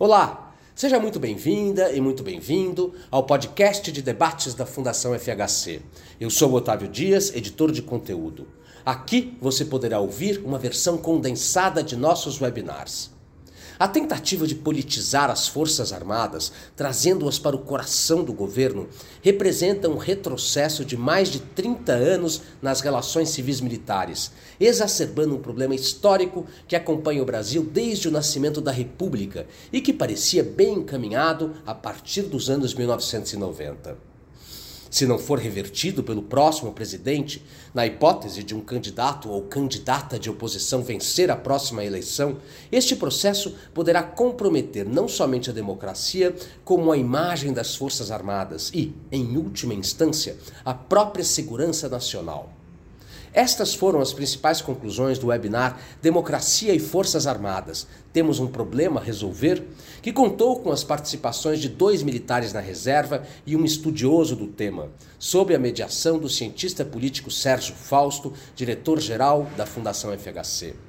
Olá, seja muito bem-vinda e muito bem-vindo ao podcast de debates da Fundação FHC. Eu sou Otávio Dias, editor de conteúdo. Aqui você poderá ouvir uma versão condensada de nossos webinars. A tentativa de politizar as Forças Armadas, trazendo-as para o coração do governo, representa um retrocesso de mais de 30 anos nas relações civis militares, exacerbando um problema histórico que acompanha o Brasil desde o nascimento da República e que parecia bem encaminhado a partir dos anos 1990 se não for revertido pelo próximo presidente, na hipótese de um candidato ou candidata de oposição vencer a próxima eleição, este processo poderá comprometer não somente a democracia, como a imagem das Forças Armadas e, em última instância, a própria segurança nacional. Estas foram as principais conclusões do webinar Democracia e Forças Armadas. Temos um problema a resolver? Que contou com as participações de dois militares na reserva e um estudioso do tema, sob a mediação do cientista político Sérgio Fausto, diretor-geral da Fundação FHC.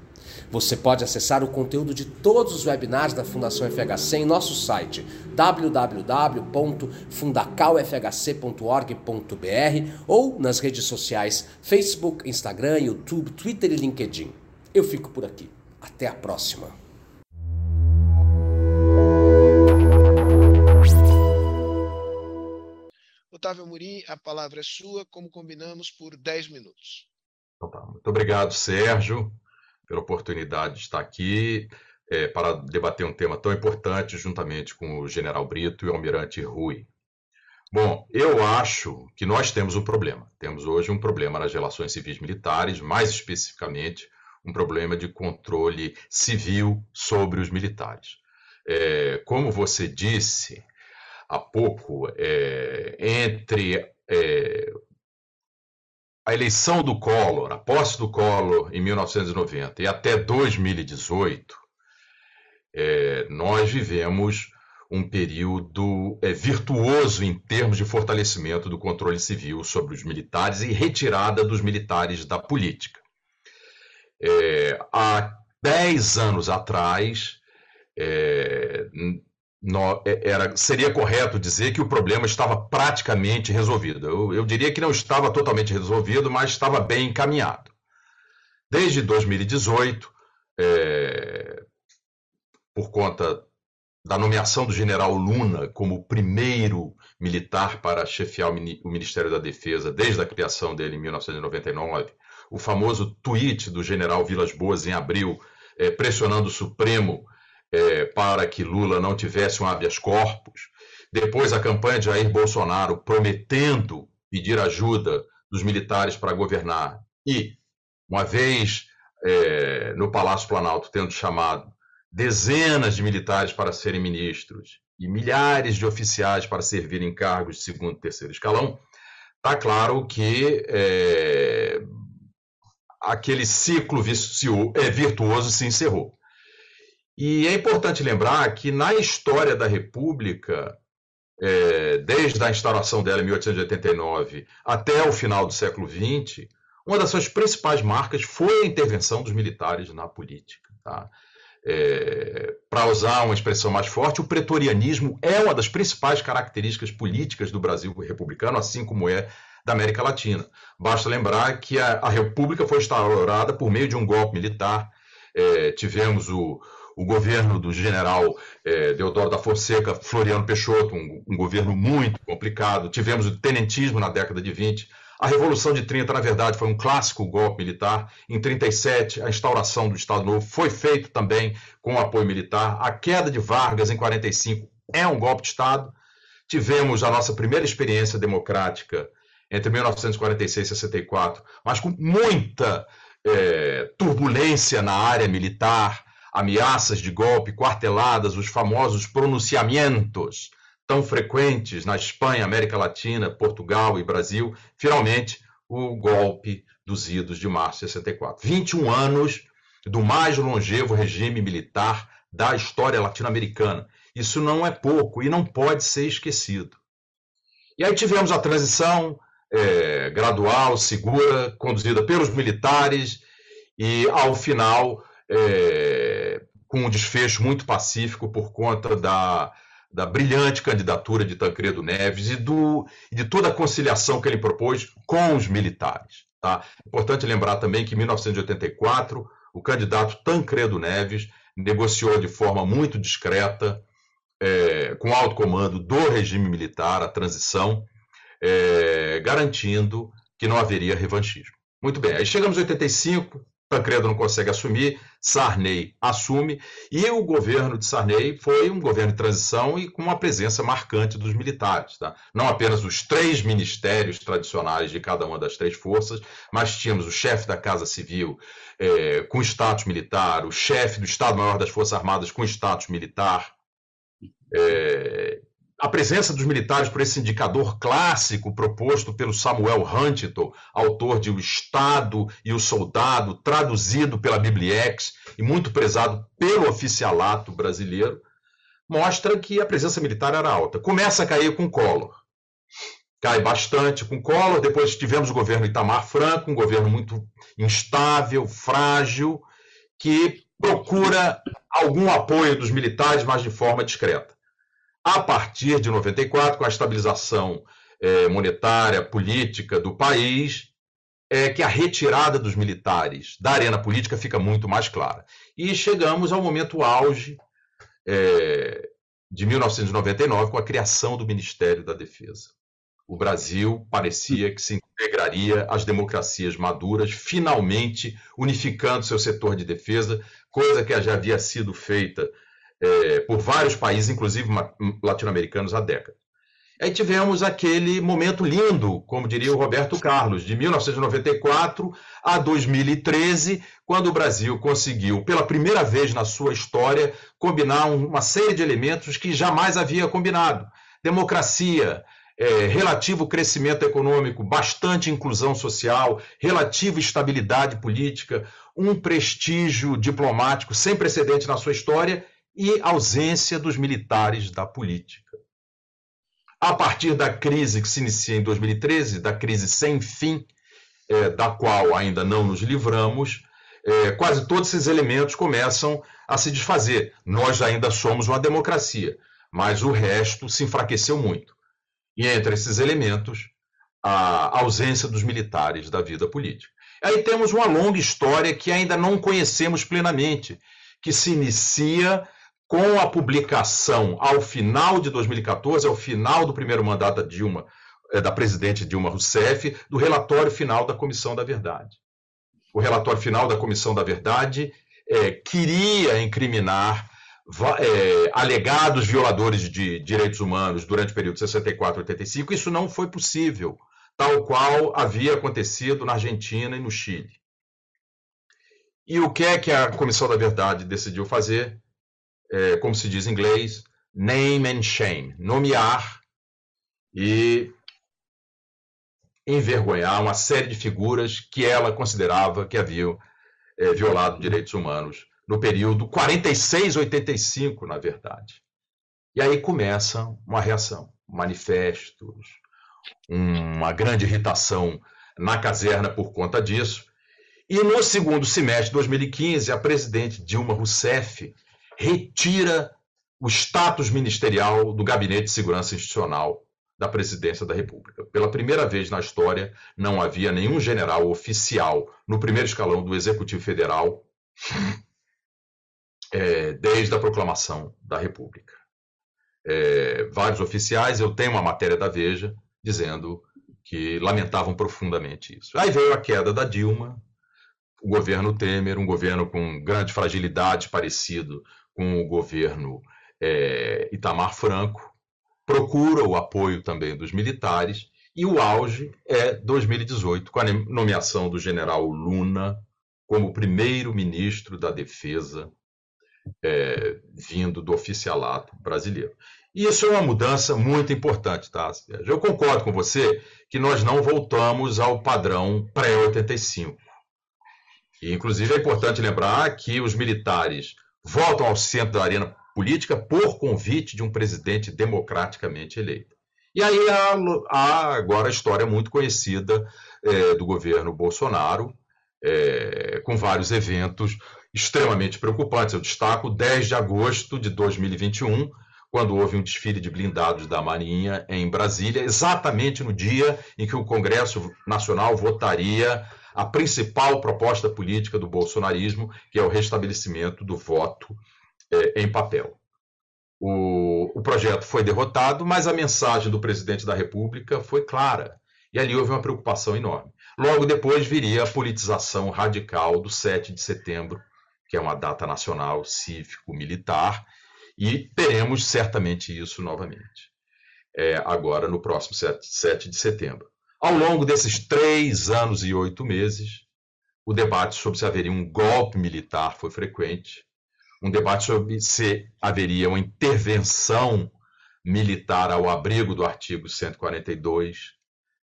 Você pode acessar o conteúdo de todos os webinars da Fundação FHC em nosso site www.fundacalfhc.org.br ou nas redes sociais Facebook, Instagram, YouTube, Twitter e LinkedIn. Eu fico por aqui. Até a próxima. Otávio Muri, a palavra é sua, como combinamos, por 10 minutos. Muito obrigado, Sérgio pela oportunidade de estar aqui é, para debater um tema tão importante juntamente com o general Brito e o almirante Rui. Bom, eu acho que nós temos um problema. Temos hoje um problema nas relações civis militares, mais especificamente um problema de controle civil sobre os militares. É, como você disse há pouco, é, entre é, a eleição do Collor, a posse do Collor em 1990 e até 2018, é, nós vivemos um período é, virtuoso em termos de fortalecimento do controle civil sobre os militares e retirada dos militares da política. É, há 10 anos atrás, é, no, é, era, seria correto dizer que o problema estava praticamente resolvido. Eu, eu, diria que não estava totalmente resolvido, mas estava bem encaminhado. Desde 2018, é, por conta da nomeação do general Luna como primeiro militar para chefiar o Ministério da Defesa desde a criação dele em 1999, o famoso tweet do general Vilas Boas em abril, é, pressionando o Supremo é, para que Lula não tivesse um habeas corpus. Depois, a campanha de Jair Bolsonaro prometendo pedir ajuda dos militares para governar. E, uma vez é, no Palácio Planalto, tendo chamado dezenas de militares para serem ministros e milhares de oficiais para servirem cargos de segundo e terceiro escalão, está claro que é, aquele ciclo é, virtuoso se encerrou. E é importante lembrar que na história da República, é, desde a instauração dela em 1889 até o final do século XX, uma das suas principais marcas foi a intervenção dos militares na política. Tá? É, Para usar uma expressão mais forte, o pretorianismo é uma das principais características políticas do Brasil republicano, assim como é da América Latina. Basta lembrar que a, a República foi instaurada por meio de um golpe militar. É, tivemos o, o governo do general é, Deodoro da Fonseca, Floriano Peixoto, um, um, governo muito complicado. Tivemos o tenentismo na década de 20. A Revolução de 30, na verdade, foi um clássico golpe militar. Em 37, a instauração do Estado Novo foi feita também com apoio militar. A queda de Vargas em 45 é um golpe de Estado. Tivemos a nossa primeira experiência democrática entre 1946 e 64, mas com muita é, turbulência na área militar, ameaças de golpe, quarteladas, os famosos pronunciamentos tão frequentes na Espanha, América Latina, Portugal e Brasil, finalmente o golpe dos idos de março de 64. 21 anos do mais longevo regime militar da história latino-americana. Isso não é pouco e não pode ser esquecido. E aí tivemos a transição é, gradual, segura, conduzida pelos militares, e ao final é, com um desfecho muito pacífico por conta da, da brilhante candidatura de Tancredo Neves e do, de toda a conciliação que ele propôs com os militares. Tá? Importante lembrar também que em 1984, o candidato Tancredo Neves negociou de forma muito discreta, é, com alto comando do regime militar, a transição, é, garantindo que não haveria revanchismo. Muito bem, aí chegamos em 85, Tancredo não consegue assumir, Sarney assume, e o governo de Sarney foi um governo de transição e com uma presença marcante dos militares. Tá? Não apenas os três ministérios tradicionais de cada uma das três forças, mas tínhamos o chefe da Casa Civil é, com status militar, o chefe do Estado-Maior das Forças Armadas com status militar, é, a presença dos militares por esse indicador clássico proposto pelo Samuel Huntington, autor de O Estado e o Soldado, traduzido pela Bibliex e muito prezado pelo oficialato brasileiro, mostra que a presença militar era alta. Começa a cair com Collor. Cai bastante com Collor, depois tivemos o governo Itamar Franco, um governo muito instável, frágil, que procura algum apoio dos militares, mas de forma discreta a partir de 94, com a estabilização é, monetária, política do país, é que a retirada dos militares da arena política fica muito mais clara. E chegamos ao momento auge é, de 1999, com a criação do Ministério da Defesa. O Brasil parecia que se integraria às democracias maduras, finalmente unificando seu setor de defesa, coisa que já havia sido feita é, por vários países, inclusive latino-americanos, há décadas. Aí tivemos aquele momento lindo, como diria o Roberto Carlos, de 1994 a 2013, quando o Brasil conseguiu, pela primeira vez na sua história, combinar uma série de elementos que jamais havia combinado: democracia, é, relativo crescimento econômico, bastante inclusão social, relativa estabilidade política, um prestígio diplomático sem precedente na sua história e ausência dos militares da política. A partir da crise que se inicia em 2013, da crise sem fim, é, da qual ainda não nos livramos, é, quase todos esses elementos começam a se desfazer. Nós ainda somos uma democracia, mas o resto se enfraqueceu muito. E entre esses elementos, a ausência dos militares da vida política. Aí temos uma longa história que ainda não conhecemos plenamente, que se inicia com a publicação ao final de 2014, ao final do primeiro mandato da Dilma, eh, da presidente Dilma Rousseff, do relatório final da Comissão da Verdade. O relatório final da Comissão da Verdade é, queria incriminar é, alegados violadores de direitos humanos durante o período de 64 e 85. Isso não foi possível, tal qual havia acontecido na Argentina e no Chile. E o que é que a Comissão da Verdade decidiu fazer? É, como se diz em inglês, name and shame, nomear e envergonhar uma série de figuras que ela considerava que haviam é, violado direitos humanos no período 46-85, na verdade. E aí começa uma reação, manifestos, uma grande irritação na caserna por conta disso. E no segundo semestre de 2015, a presidente Dilma Rousseff retira o status ministerial do Gabinete de Segurança Institucional da Presidência da República. Pela primeira vez na história, não havia nenhum general oficial no primeiro escalão do Executivo Federal é, desde a proclamação da República. É, vários oficiais, eu tenho uma matéria da Veja dizendo que lamentavam profundamente isso. Aí veio a queda da Dilma, o governo Temer, um governo com grande fragilidade, parecido com o governo é, Itamar Franco, procura o apoio também dos militares, e o auge é 2018, com a nomeação do general Luna como primeiro-ministro da Defesa, é, vindo do oficialato brasileiro. E isso é uma mudança muito importante, tá? Eu concordo com você que nós não voltamos ao padrão pré-85. E, inclusive, é importante lembrar que os militares voltam ao centro da arena política por convite de um presidente democraticamente eleito. E aí há, agora a história muito conhecida é, do governo Bolsonaro, é, com vários eventos extremamente preocupantes. Eu destaco 10 de agosto de 2021, quando houve um desfile de blindados da Marinha em Brasília, exatamente no dia em que o Congresso Nacional votaria a principal proposta política do bolsonarismo, que é o restabelecimento do voto é, em papel. O, o projeto foi derrotado, mas a mensagem do presidente da República foi clara. E ali houve uma preocupação enorme. Logo depois viria a politização radical do 7 de setembro, que é uma data nacional cívico-militar, e teremos certamente isso novamente, é, agora no próximo 7, 7 de setembro. Ao longo desses três anos e oito meses, o debate sobre se haveria um golpe militar foi frequente, um debate sobre se haveria uma intervenção militar ao abrigo do artigo 142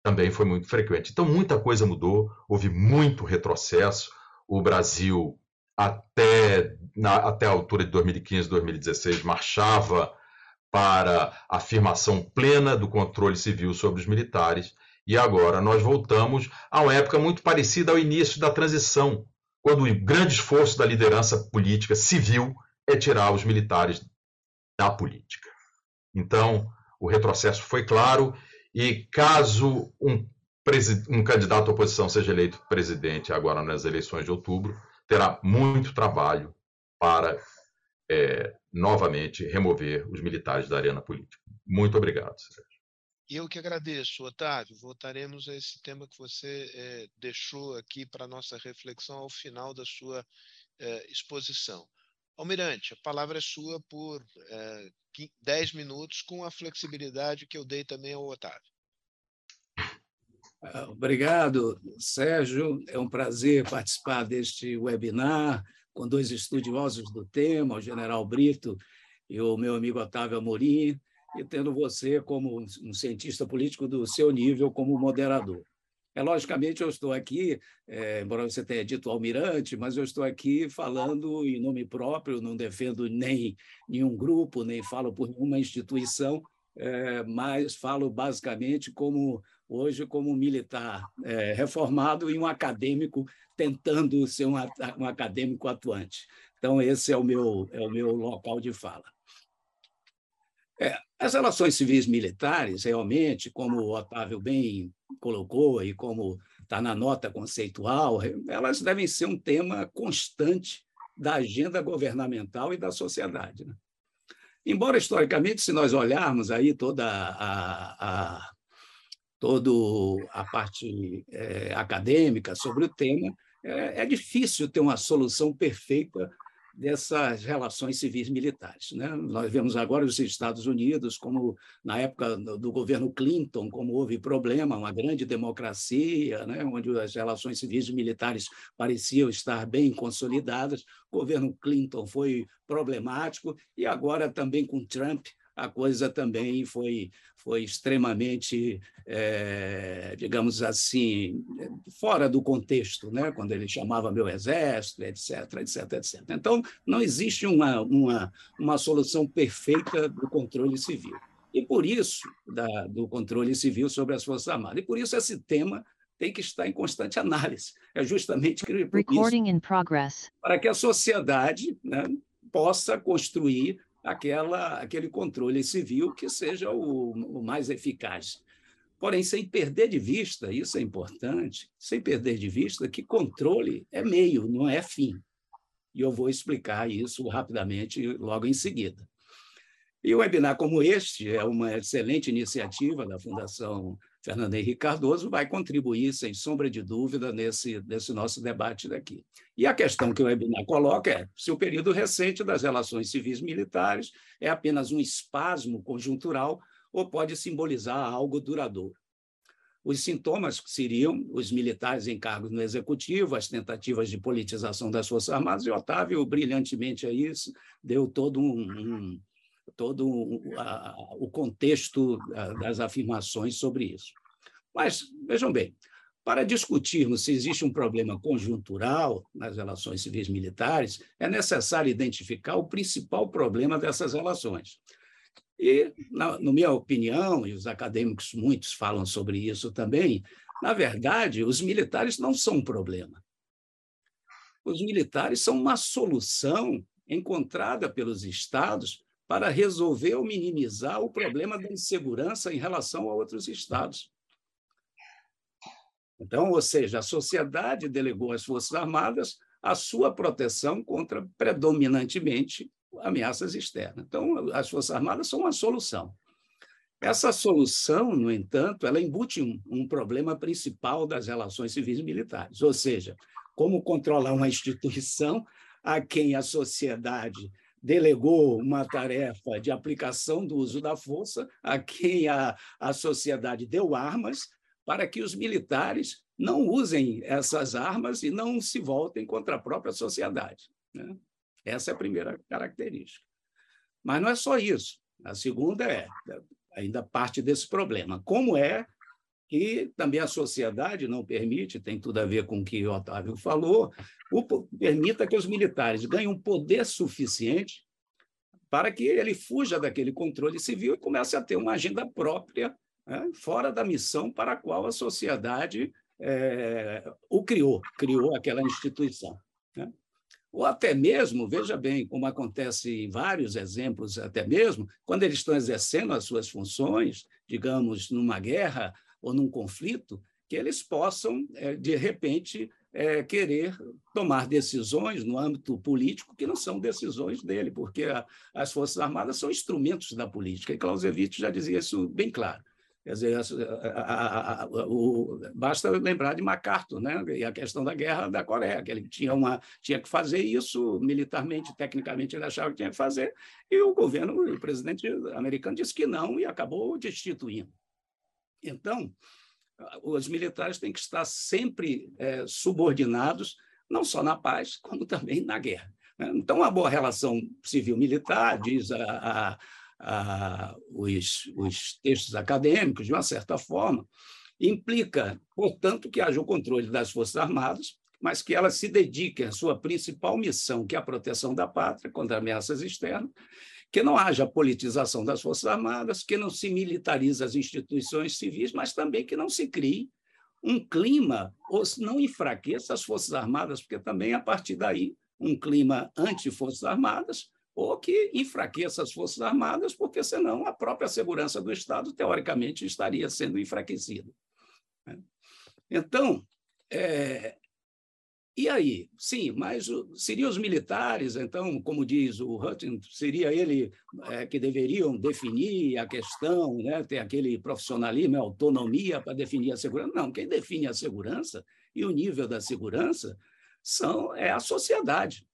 também foi muito frequente. Então, muita coisa mudou, houve muito retrocesso. O Brasil, até, na, até a altura de 2015, 2016, marchava para a afirmação plena do controle civil sobre os militares. E agora nós voltamos a uma época muito parecida ao início da transição, quando o grande esforço da liderança política civil é tirar os militares da política. Então, o retrocesso foi claro e caso um, um candidato à oposição seja eleito presidente agora nas eleições de outubro, terá muito trabalho para é, novamente remover os militares da arena política. Muito obrigado, Sérgio. Eu que agradeço, Otávio. Voltaremos a esse tema que você é, deixou aqui para nossa reflexão ao final da sua é, exposição. Almirante, a palavra é sua por é, 10 minutos, com a flexibilidade que eu dei também ao Otávio. Ah, obrigado, Sérgio. É um prazer participar deste webinar com dois estudiosos do tema, o general Brito e o meu amigo Otávio Amorim, e tendo você como um cientista político do seu nível como moderador. É, logicamente, eu estou aqui, é, embora você tenha dito almirante, mas eu estou aqui falando em nome próprio, não defendo nem nenhum grupo, nem falo por nenhuma instituição, é, mas falo basicamente como hoje como militar é, reformado e um acadêmico tentando ser um, um acadêmico atuante. Então, esse é o meu, é o meu local de fala. É, as relações civis militares, realmente, como o Otávio bem colocou e como está na nota conceitual, elas devem ser um tema constante da agenda governamental e da sociedade. Né? Embora, historicamente, se nós olharmos aí toda a, a toda a parte é, acadêmica sobre o tema, é, é difícil ter uma solução perfeita dessas relações civis militares. Né? Nós vemos agora os Estados Unidos, como na época do governo Clinton, como houve problema, uma grande democracia, né? onde as relações civis e militares pareciam estar bem consolidadas. O governo Clinton foi problemático e agora também com Trump a coisa também foi, foi extremamente, é, digamos assim, fora do contexto, né? quando ele chamava meu exército, etc, etc, etc. Então, não existe uma, uma, uma solução perfeita do controle civil. E por isso, da, do controle civil sobre as Forças Armadas. E por isso esse tema tem que estar em constante análise. É justamente in progress. para que a sociedade né, possa construir aquela, aquele controle civil que seja o, o mais eficaz. Porém, sem perder de vista, isso é importante, sem perder de vista que controle é meio, não é fim. E eu vou explicar isso rapidamente logo em seguida. E um webinar como este é uma excelente iniciativa da Fundação Fernando Henrique Cardoso vai contribuir, sem sombra de dúvida, nesse, nesse nosso debate daqui. E a questão que o webinar coloca é se o período recente das relações civis militares é apenas um espasmo conjuntural ou pode simbolizar algo duradouro. Os sintomas seriam os militares em cargos no executivo, as tentativas de politização das Forças Armadas, e Otávio, brilhantemente a isso, deu todo um, um todo o contexto das afirmações sobre isso. Mas, vejam bem, para discutirmos se existe um problema conjuntural nas relações civis militares, é necessário identificar o principal problema dessas relações. E, na, na minha opinião, e os acadêmicos muitos falam sobre isso também, na verdade, os militares não são um problema. os militares são uma solução encontrada pelos estados para resolver ou minimizar o problema da insegurança em relação a outros estados. Então, ou seja, a sociedade delegou às Forças Armadas a sua proteção contra predominantemente ameaças externas. Então, as Forças Armadas são uma solução. Essa solução, no entanto, ela embute um, um problema principal das relações civis militares, ou seja, como controlar uma instituição a quem a sociedade delegou uma tarefa de aplicação do uso da força, a quem a, a sociedade deu armas, para que os militares não usem essas armas e não se voltem contra a própria sociedade. Né? Essa é a primeira característica. Mas não é só isso. A segunda é, ainda parte desse problema, como é que também a sociedade não permite, tem tudo a ver com o que o Otávio falou, o, permita que os militares ganhem um poder suficiente para que ele fuja daquele controle civil e comece a ter uma agenda própria, né, fora da missão para a qual a sociedade é, o criou, criou aquela instituição. Né? Ou até mesmo, veja bem, como acontece em vários exemplos, até mesmo, quando eles estão exercendo as suas funções, digamos, numa guerra ou num conflito, que eles possam, é, de repente, é, querer tomar decisões no âmbito político que não são decisões dele, porque as Forças Armadas são instrumentos da política. E Clausewitz já dizia isso bem claro. Quer dizer, a, a, a, o, basta lembrar de MacArthur, né? e a questão da guerra da Coreia, que ele tinha, uma, tinha que fazer isso militarmente, tecnicamente, ele achava que tinha que fazer, e o governo, o presidente americano disse que não e acabou destituindo. Então, os militares têm que estar sempre é, subordinados, não só na paz, como também na guerra. Né? Então, uma boa relação civil-militar, diz a, a ah, os, os textos acadêmicos, de uma certa forma, implica, portanto, que haja o controle das Forças Armadas, mas que elas se dediquem à sua principal missão, que é a proteção da pátria contra ameaças externas, que não haja politização das Forças Armadas, que não se militarize as instituições civis, mas também que não se crie um clima, ou não enfraqueça as Forças Armadas, porque também, a partir daí, um clima anti-Forças Armadas ou que enfraqueça as Forças Armadas, porque senão a própria segurança do Estado, teoricamente, estaria sendo enfraquecida. Então, é, e aí? Sim, mas seriam os militares, então, como diz o Hutton, seria ele é, que deveriam definir a questão, né, ter aquele profissionalismo, autonomia para definir a segurança? Não, quem define a segurança e o nível da segurança são, é a sociedade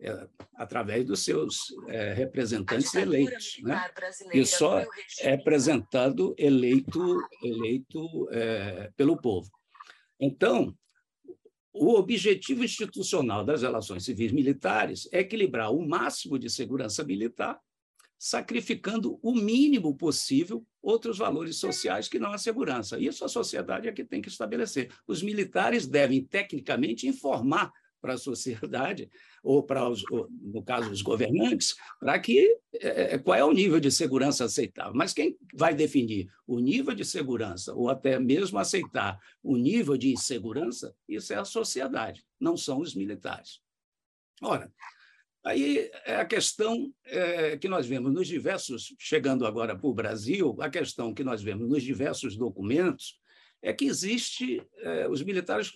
é, através dos seus é, representantes eleitos. Né? E só é apresentado eleito, eleito é, pelo povo. Então, o objetivo institucional das relações civis militares é equilibrar o máximo de segurança militar, sacrificando o mínimo possível outros valores sociais que não a segurança. Isso a sociedade é que tem que estabelecer. Os militares devem, tecnicamente, informar para a sociedade, ou para, os, no caso, os governantes, para que é, é, qual é o nível de segurança aceitável. Mas quem vai definir o nível de segurança, ou até mesmo aceitar o nível de insegurança, isso é a sociedade, não são os militares. Ora, Aí é a questão é, que nós vemos nos diversos, chegando agora para o Brasil, a questão que nós vemos nos diversos documentos é que existe, é, os militares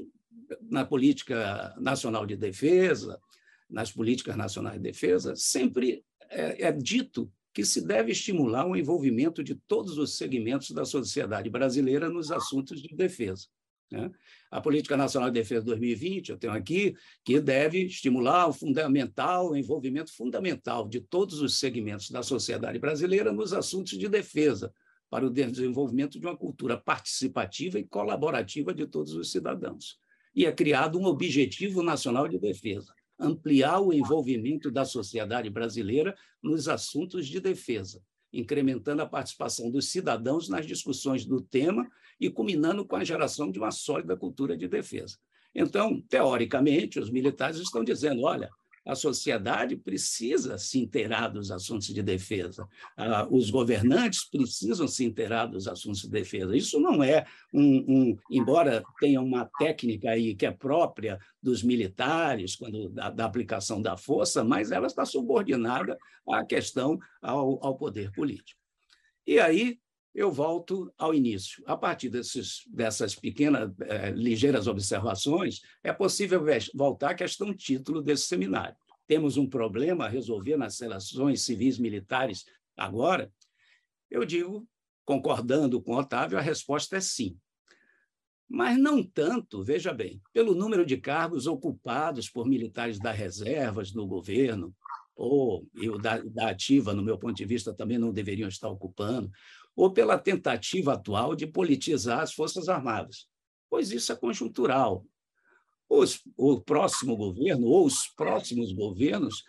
na política nacional de defesa, nas políticas nacionais de defesa, sempre é, é dito que se deve estimular o envolvimento de todos os segmentos da sociedade brasileira nos assuntos de defesa. Né? A Política Nacional de Defesa 2020, eu tenho aqui, que deve estimular o fundamental, o envolvimento fundamental de todos os segmentos da sociedade brasileira nos assuntos de defesa, para o desenvolvimento de uma cultura participativa e colaborativa de todos os cidadãos e é criado um Objetivo Nacional de Defesa, ampliar o envolvimento da sociedade brasileira nos assuntos de defesa, incrementando a participação dos cidadãos nas discussões do tema e culminando com a geração de uma sólida cultura de defesa. Então, teoricamente, os militares estão dizendo: olha, a sociedade precisa se inteirar dos assuntos de defesa, ah, os governantes precisam se inteirar dos assuntos de defesa. Isso não é um, um, embora tenha uma técnica aí que é própria dos militares, quando da, da aplicação da força, mas ela está subordinada à questão ao, ao poder político. E aí eu volto ao início. A partir desses, dessas pequenas, eh, ligeiras observações, é possível voltar à questão título desse seminário. Temos um problema a resolver nas relações civis militares agora? Eu digo, concordando com Otávio, a resposta é sim. Mas não tanto, veja bem, pelo número de cargos ocupados por militares das reservas no governo, ou eu da, da ativa, no meu ponto de vista, também não deveriam estar ocupando, ou pela tentativa atual de politizar as Forças Armadas, pois isso é conjuntural. Os, o próximo governo ou os próximos governos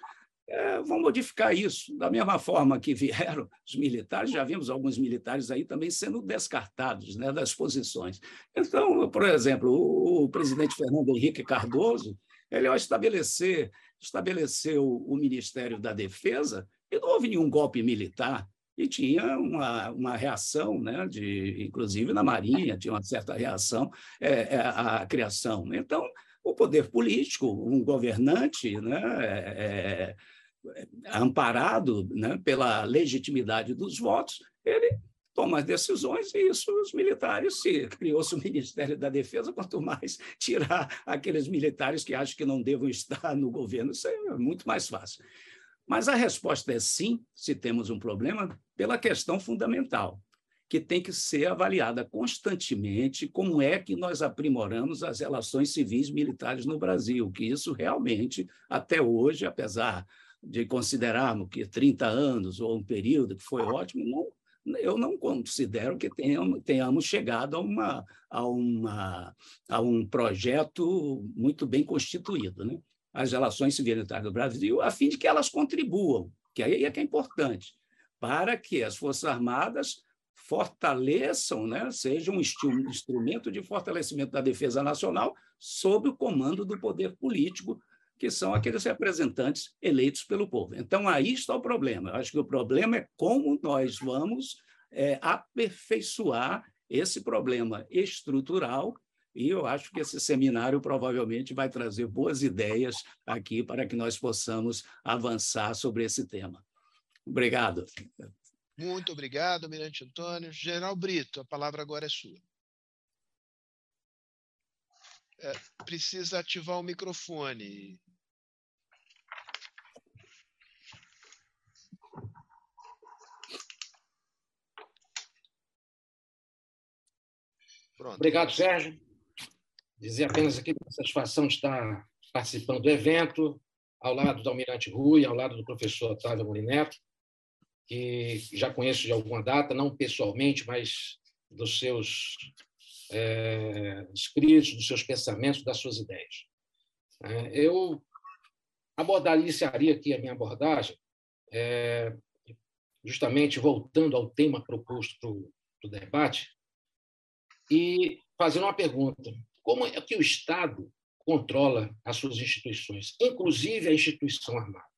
é, vão modificar isso. Da mesma forma que vieram os militares, já vimos alguns militares aí também sendo descartados né, das posições. Então, por exemplo, o, o presidente Fernando Henrique Cardoso, ele, ao estabelecer, estabeleceu o Ministério da Defesa, e não houve nenhum golpe militar, e tinha uma, uma reação, né, de, inclusive na Marinha, tinha uma certa reação é, é, à criação. Então, o poder político, um governante né, é, é, amparado né, pela legitimidade dos votos, ele toma as decisões e isso os militares, se criou-se o Ministério da Defesa, quanto mais tirar aqueles militares que acham que não devam estar no governo, isso é muito mais fácil. Mas a resposta é sim, se temos um problema, pela questão fundamental, que tem que ser avaliada constantemente como é que nós aprimoramos as relações civis militares no Brasil, que isso realmente, até hoje, apesar de considerarmos que 30 anos ou um período que foi ótimo, não, eu não considero que tenhamos, tenhamos chegado a, uma, a, uma, a um projeto muito bem constituído. Né? as relações civis militares do Brasil, a fim de que elas contribuam, que aí é que é importante, para que as Forças Armadas fortaleçam, né, sejam um instrumento de fortalecimento da defesa nacional sob o comando do poder político, que são aqueles representantes eleitos pelo povo. Então, aí está o problema. Eu acho que o problema é como nós vamos é, aperfeiçoar esse problema estrutural e eu acho que esse seminário provavelmente vai trazer boas ideias aqui para que nós possamos avançar sobre esse tema. Obrigado. Muito obrigado, Mirante Antônio. General Brito, a palavra agora é sua. É, precisa ativar o microfone. Pronto. Obrigado, Sérgio. Dizer apenas aqui que a satisfação de estar participando do evento, ao lado do Almirante Rui, ao lado do professor Otávio Molineto, que já conheço de alguma data, não pessoalmente, mas dos seus é, escritos, dos seus pensamentos, das suas ideias. É, eu abordaria, aqui a minha abordagem, é, justamente voltando ao tema proposto para o debate, e fazendo uma pergunta. Como é que o Estado controla as suas instituições, inclusive a instituição armada?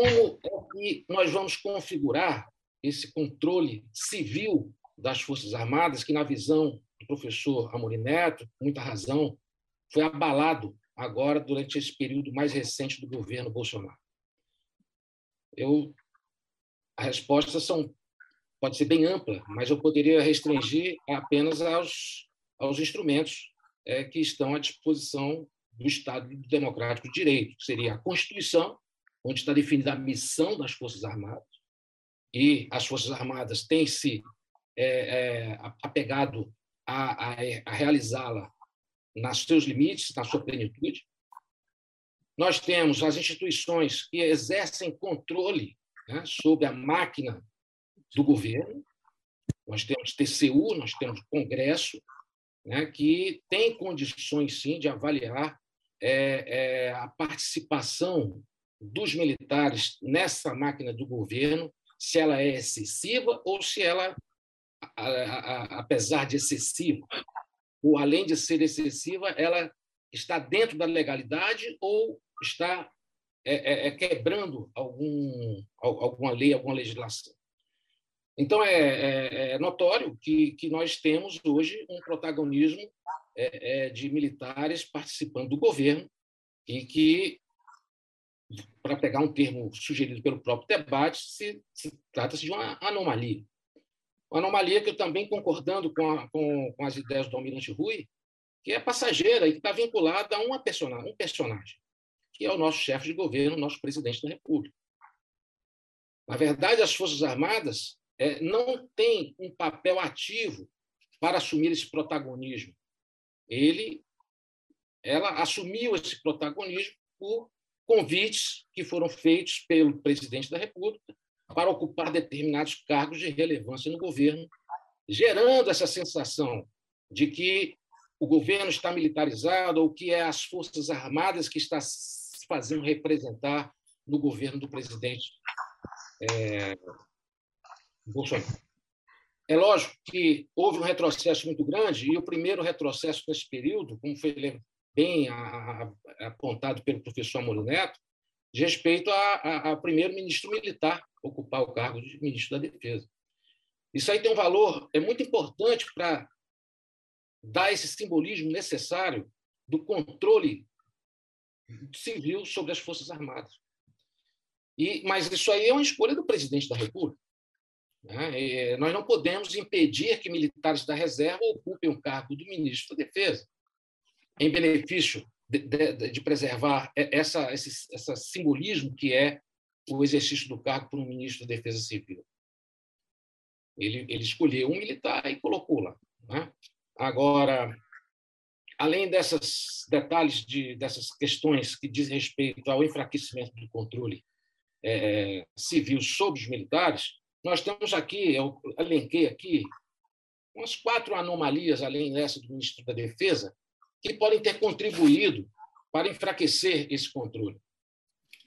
Como é que nós vamos configurar esse controle civil das Forças Armadas, que, na visão do professor Amorim Neto, com muita razão, foi abalado agora durante esse período mais recente do governo Bolsonaro? Eu, a resposta são, pode ser bem ampla, mas eu poderia restringir apenas aos aos instrumentos é, que estão à disposição do Estado Democrático de Direito, que seria a Constituição, onde está definida a missão das Forças Armadas, e as Forças Armadas têm se é, é, apegado a, a, a realizá-la nos seus limites, na sua plenitude. Nós temos as instituições que exercem controle né, sobre a máquina do governo. Nós temos TCU, nós temos Congresso, né, que tem condições, sim, de avaliar é, é, a participação dos militares nessa máquina do governo, se ela é excessiva ou se ela, a, a, a, apesar de excessiva, ou além de ser excessiva, ela está dentro da legalidade ou está é, é, é quebrando algum, alguma lei, alguma legislação. Então, é, é, é, notório que, que nós temos hoje um protagonismo é, de militares participando do governo e que, para pegar um termo sugerido pelo próprio debate, se, se trata-se de uma anomalia. Uma anomalia que eu também, concordando com, a, com, com as ideias do Almirante Rui, que é passageira e que está vinculada a uma personagem, um personagem, que é o nosso chefe de governo, nosso presidente da República. Na verdade, as Forças Armadas é, não tem um papel ativo para assumir esse protagonismo. Ele, ela assumiu esse protagonismo por convites que foram feitos pelo presidente da República para ocupar determinados cargos de relevância no governo, gerando essa sensação de que o governo está militarizado ou que é as forças armadas que está se fazendo representar no governo do presidente é, Bolsonaro. É lógico que houve um retrocesso muito grande, e o primeiro retrocesso nesse período, como foi bem apontado pelo professor Amor Neto, de respeito ao primeiro-ministro militar ocupar o cargo de ministro da Defesa. Isso aí tem um valor é muito importante para dar esse simbolismo necessário do controle civil sobre as Forças Armadas. E, mas isso aí é uma escolha do presidente da República. Né? nós não podemos impedir que militares da reserva ocupem o cargo do ministro da Defesa, em benefício de, de, de preservar essa, esse, esse simbolismo que é o exercício do cargo por um ministro da Defesa Civil. Ele, ele escolheu um militar e colocou lá. Né? Agora, além desses detalhes, de, dessas questões que dizem respeito ao enfraquecimento do controle é, civil sobre os militares, nós temos aqui, eu elenquei aqui, umas quatro anomalias, além dessa do ministro da Defesa, que podem ter contribuído para enfraquecer esse controle.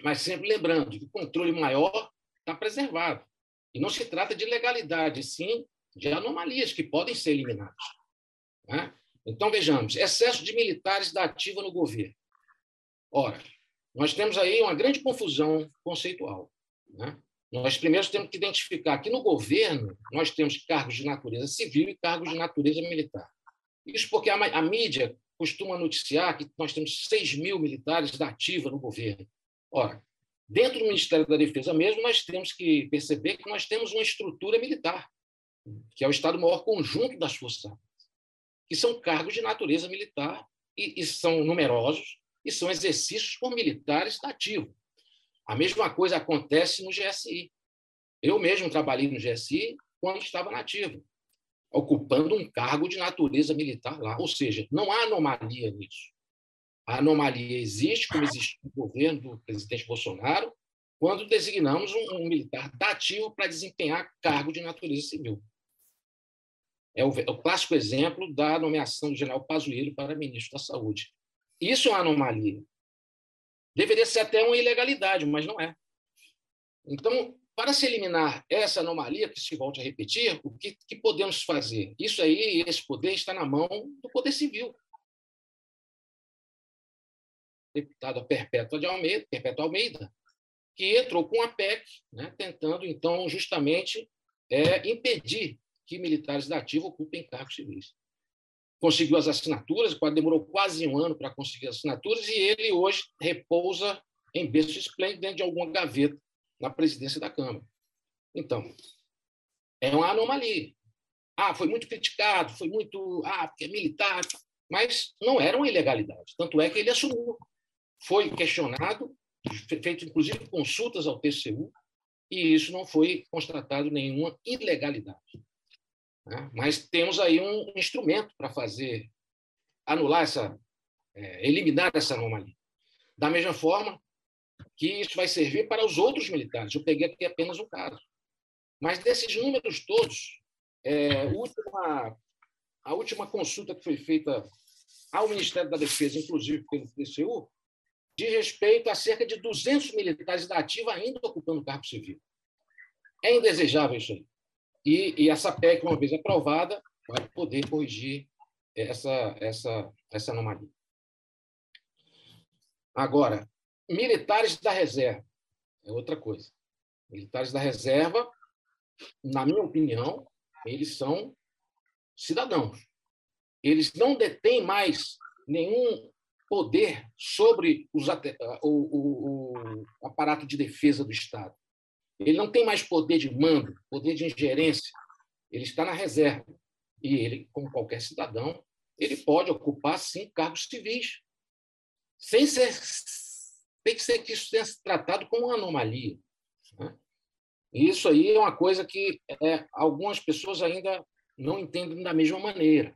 Mas sempre lembrando que o controle maior está preservado. E não se trata de legalidade, sim de anomalias que podem ser eliminadas. Né? Então, vejamos: excesso de militares da ativa no governo. Ora, nós temos aí uma grande confusão conceitual. Né? Nós primeiro temos que identificar que no governo nós temos cargos de natureza civil e cargos de natureza militar. Isso porque a, a mídia costuma noticiar que nós temos 6 mil militares da ativa no governo. Ora, dentro do Ministério da Defesa mesmo, nós temos que perceber que nós temos uma estrutura militar, que é o Estado-Maior Conjunto das Forças Armadas, que são cargos de natureza militar e, e são numerosos e são exercícios por militares da ativa. A mesma coisa acontece no GSI. Eu mesmo trabalhei no GSI quando estava nativo, ocupando um cargo de natureza militar lá. Ou seja, não há anomalia nisso. A anomalia existe, como existe no governo do presidente Bolsonaro, quando designamos um, um militar ativo para desempenhar cargo de natureza civil. É o, é o, clássico exemplo da nomeação do general Pazuello para ministro da Saúde. Isso é uma anomalia. Deveria ser até uma ilegalidade, mas não é. Então, para se eliminar essa anomalia que se volte a repetir, o que, que podemos fazer? Isso aí, esse poder está na mão do poder civil. Deputada Perpétua de Almeida, Perpétua Almeida, que entrou com a PEC, né, tentando, então, justamente é, impedir que militares da ativa ocupem cargos civis conseguiu as assinaturas, demorou quase um ano para conseguir as assinaturas, e ele hoje repousa em berço esplêndido dentro de alguma gaveta na presidência da Câmara. Então, é uma anomalia. Ah, foi muito criticado, foi muito. Ah, porque é militar. Mas não era uma ilegalidade. Tanto é que ele assumiu. Foi questionado, feito inclusive consultas ao TCU, e isso não foi constatado nenhuma ilegalidade. Né? Mas temos aí um instrumento para fazer, anular essa, é, eliminar essa anomalia. Da mesma forma que isso vai servir para os outros militares. Eu peguei aqui apenas um caso. Mas desses números todos, é, última, a última consulta que foi feita ao Ministério da Defesa, inclusive pelo TCU, de respeito a cerca de 200 militares da ativa ainda ocupando cargo civil. É indesejável isso aí. E, e essa PEC, uma vez aprovada, vai poder corrigir essa, essa, essa anomalia. Agora, militares da reserva é outra coisa. Militares da reserva, na minha opinião, eles são cidadãos. Eles não detêm mais nenhum poder sobre os, o, o, o aparato de defesa do Estado. Ele não tem mais poder de mando, poder de ingerência. Ele está na reserva. E ele, como qualquer cidadão, ele pode ocupar, sim, cargos civis, sem ser tem que ser que isso tenha tratado como uma anomalia. Né? E isso aí é uma coisa que é, algumas pessoas ainda não entendem da mesma maneira.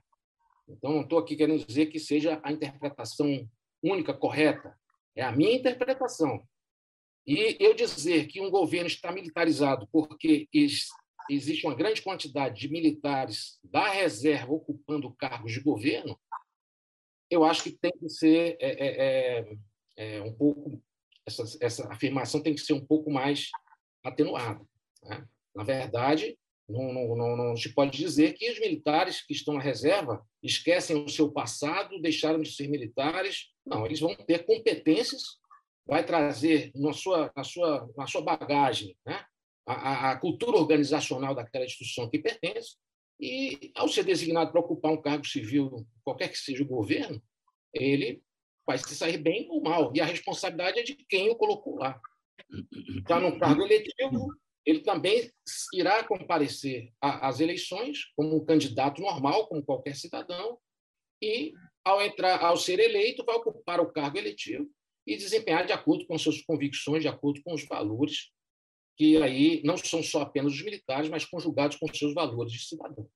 Então, não estou aqui querendo dizer que seja a interpretação única, correta. É a minha interpretação. E eu dizer que um governo está militarizado porque existe uma grande quantidade de militares da reserva ocupando cargos de governo, eu acho que tem que ser é, é, é um pouco essa, essa afirmação tem que ser um pouco mais atenuada. Né? Na verdade, não, não, não, não, se pode dizer que os militares que estão na reserva esquecem o seu passado, deixaram de ser militares. Não, eles vão ter competências, vai trazer na sua, na sua, na sua bagagem né? a, a cultura organizacional daquela instituição que pertence, e, ao ser designado para ocupar um cargo civil, qualquer que seja o governo, ele vai se sair bem ou mal. E a responsabilidade é de quem o colocou lá. Está no cargo eletivo, ele também irá comparecer às eleições como um candidato normal, como qualquer cidadão, e ao entrar, ao ser eleito, vai ocupar o cargo eletivo e desempenhar de acordo com suas convicções, de acordo com os valores que aí não são só apenas os militares, mas conjugados com seus valores de cidadão.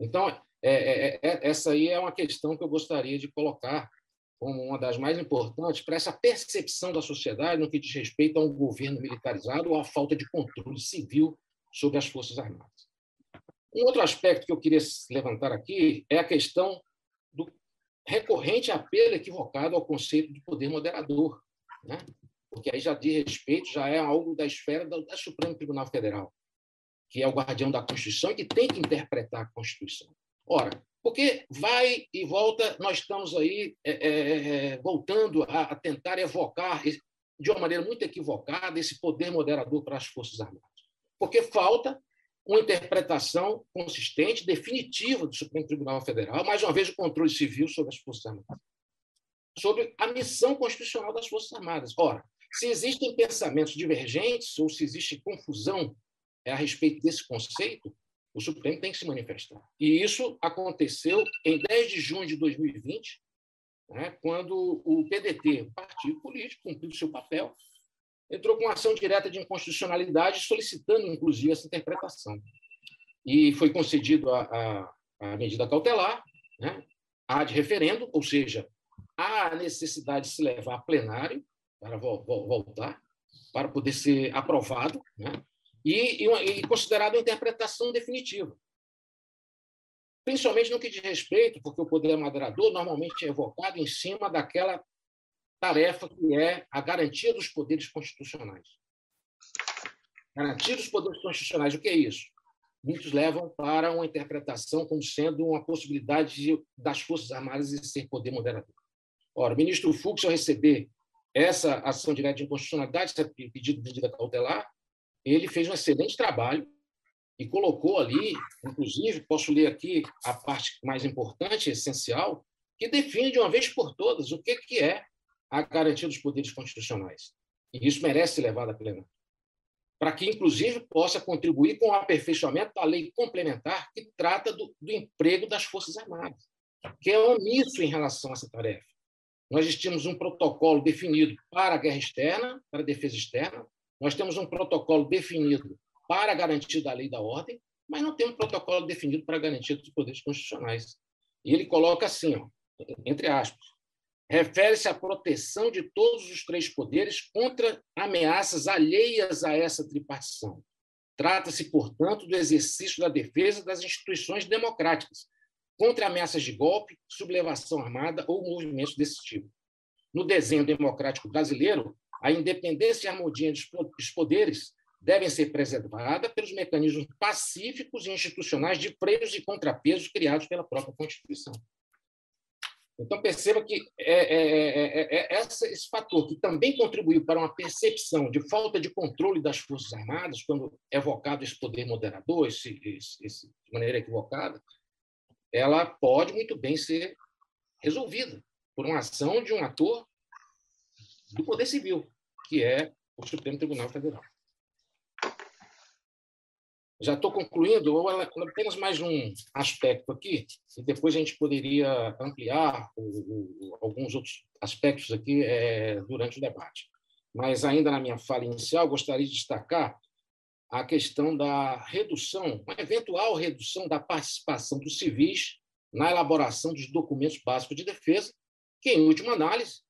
Então, é, é, é, essa aí é uma questão que eu gostaria de colocar como uma das mais importantes para essa percepção da sociedade no que diz respeito a um governo militarizado ou à falta de controle civil sobre as Forças Armadas. Um outro aspecto que eu queria levantar aqui é a questão do recorrente apelo equivocado ao conceito de poder moderador, né? porque aí já diz respeito, já é algo da esfera do, do Supremo Tribunal Federal, que é o guardião da Constituição e que tem que interpretar a Constituição. Ora, porque vai e volta, nós estamos aí é, é, é, voltando a, a, tentar evocar, de uma maneira muito equivocada, esse poder moderador para as Forças Armadas. Porque falta uma interpretação consistente, definitiva do Supremo Tribunal Federal, mais uma vez o controle civil sobre as Forças Armadas, sobre a missão constitucional das Forças Armadas. Ora, se existem pensamentos divergentes ou se existe confusão a respeito desse conceito, o Supremo tem que se manifestar. E isso aconteceu em 10 de junho de 2020, né, quando o PDT, o partido político, cumpriu seu papel, entrou com ação direta de inconstitucionalidade, solicitando, inclusive, essa interpretação. E foi concedido a, a, a medida cautelar, né, a de referendo, ou seja, há necessidade de se levar a plenário para voltar, para poder ser aprovado, né, e, e, e considerado interpretação definitiva. Principalmente no que diz respeito, porque o poder moderador normalmente é evocado em cima daquela tarefa que é a garantia dos poderes constitucionais. Garantia dos poderes constitucionais, o que é isso? Muitos levam para uma interpretação como sendo uma possibilidade de, das Forças Armadas de ser poder moderador. Ora, o ministro Fux, ao receber essa ação direta de inconstitucionalidade, esse pedido de medida cautelar, ele fez um excelente trabalho e colocou ali, inclusive, posso ler aqui a parte mais importante, essencial, que define de uma vez por todas o que, é a garantia dos poderes constitucionais. E isso merece ser levado a plenário. Para que, inclusive, possa contribuir com o aperfeiçoamento da lei complementar que trata do, do emprego das Forças Armadas, que é omisso em relação a essa tarefa. Nós tínhamos um protocolo definido para a guerra externa, para a defesa externa, nós temos um protocolo definido para a garantia da lei e da ordem, mas não temos um protocolo definido para a garantia dos poderes constitucionais. E ele coloca assim, ó, entre aspas, refere-se à proteção de todos os três poderes contra ameaças alheias a essa tripartição. Trata-se, portanto, do exercício da defesa das instituições democráticas contra ameaças de golpe, sublevação armada ou movimentos desse tipo. No desenho democrático brasileiro, a independência e a harmonia dos poderes devem ser preservadas pelos mecanismos pacíficos e institucionais de freios e contrapesos criados pela própria Constituição. Então, perceba que é, é, é, é esse fator que também contribuiu para uma percepção de falta de controle das Forças Armadas, quando é evocado esse poder moderador, esse, esse, esse, de maneira equivocada, ela pode muito bem ser resolvida por uma ação de um ator do Poder Civil, que é o Supremo Tribunal Federal. Já estou concluindo, apenas mais um aspecto aqui, e depois a gente poderia ampliar o, o, alguns outros aspectos aqui é, durante o debate. Mas ainda na minha fala inicial, gostaria de destacar a questão da redução, uma eventual redução da participação dos civis na elaboração dos documentos básicos de defesa, que, em última análise,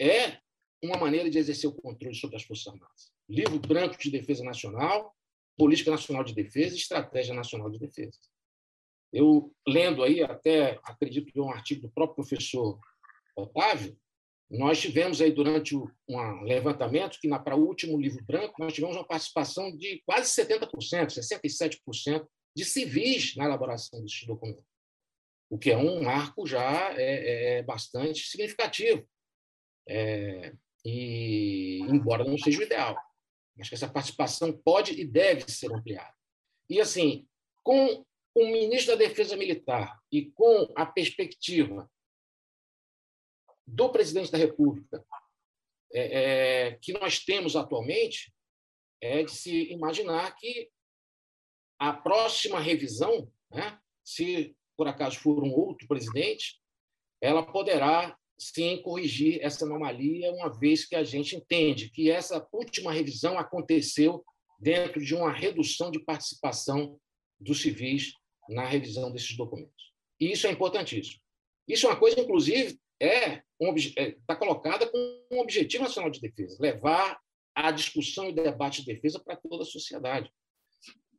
é uma maneira de exercer o controle sobre as Forças Armadas. Livro Branco de Defesa Nacional, Política Nacional de Defesa e Estratégia Nacional de Defesa. Eu, lendo aí, até acredito que é um artigo do próprio professor Otávio, nós tivemos aí durante um levantamento que, para o último livro branco, nós tivemos uma participação de quase 70%, 67% de civis na elaboração desses documentos, o que é um marco já é, é bastante significativo. É, e embora não seja o ideal, mas que essa participação pode e deve ser ampliada. E assim, com o ministro da Defesa Militar e com a perspectiva do presidente da República é, é, que nós temos atualmente, é de se imaginar que a próxima revisão, né, se por acaso for um outro presidente, ela poderá sim corrigir essa anomalia, uma vez que a gente entende que essa última revisão aconteceu dentro de uma redução de participação dos civis na revisão desses documentos. E isso é importantíssimo. Isso é uma coisa, inclusive, é está um, é, colocada com um objetivo nacional de defesa, levar a discussão e debate de defesa para toda a sociedade.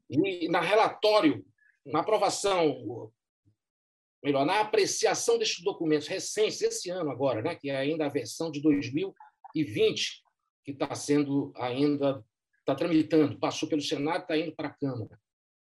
E na relatório, na aprovação melhor, na apreciação desses documentos recentes, esse ano agora, né, que é ainda a versão de 2020, que está sendo ainda, está tramitando, passou pelo Senado, está indo para a Câmara.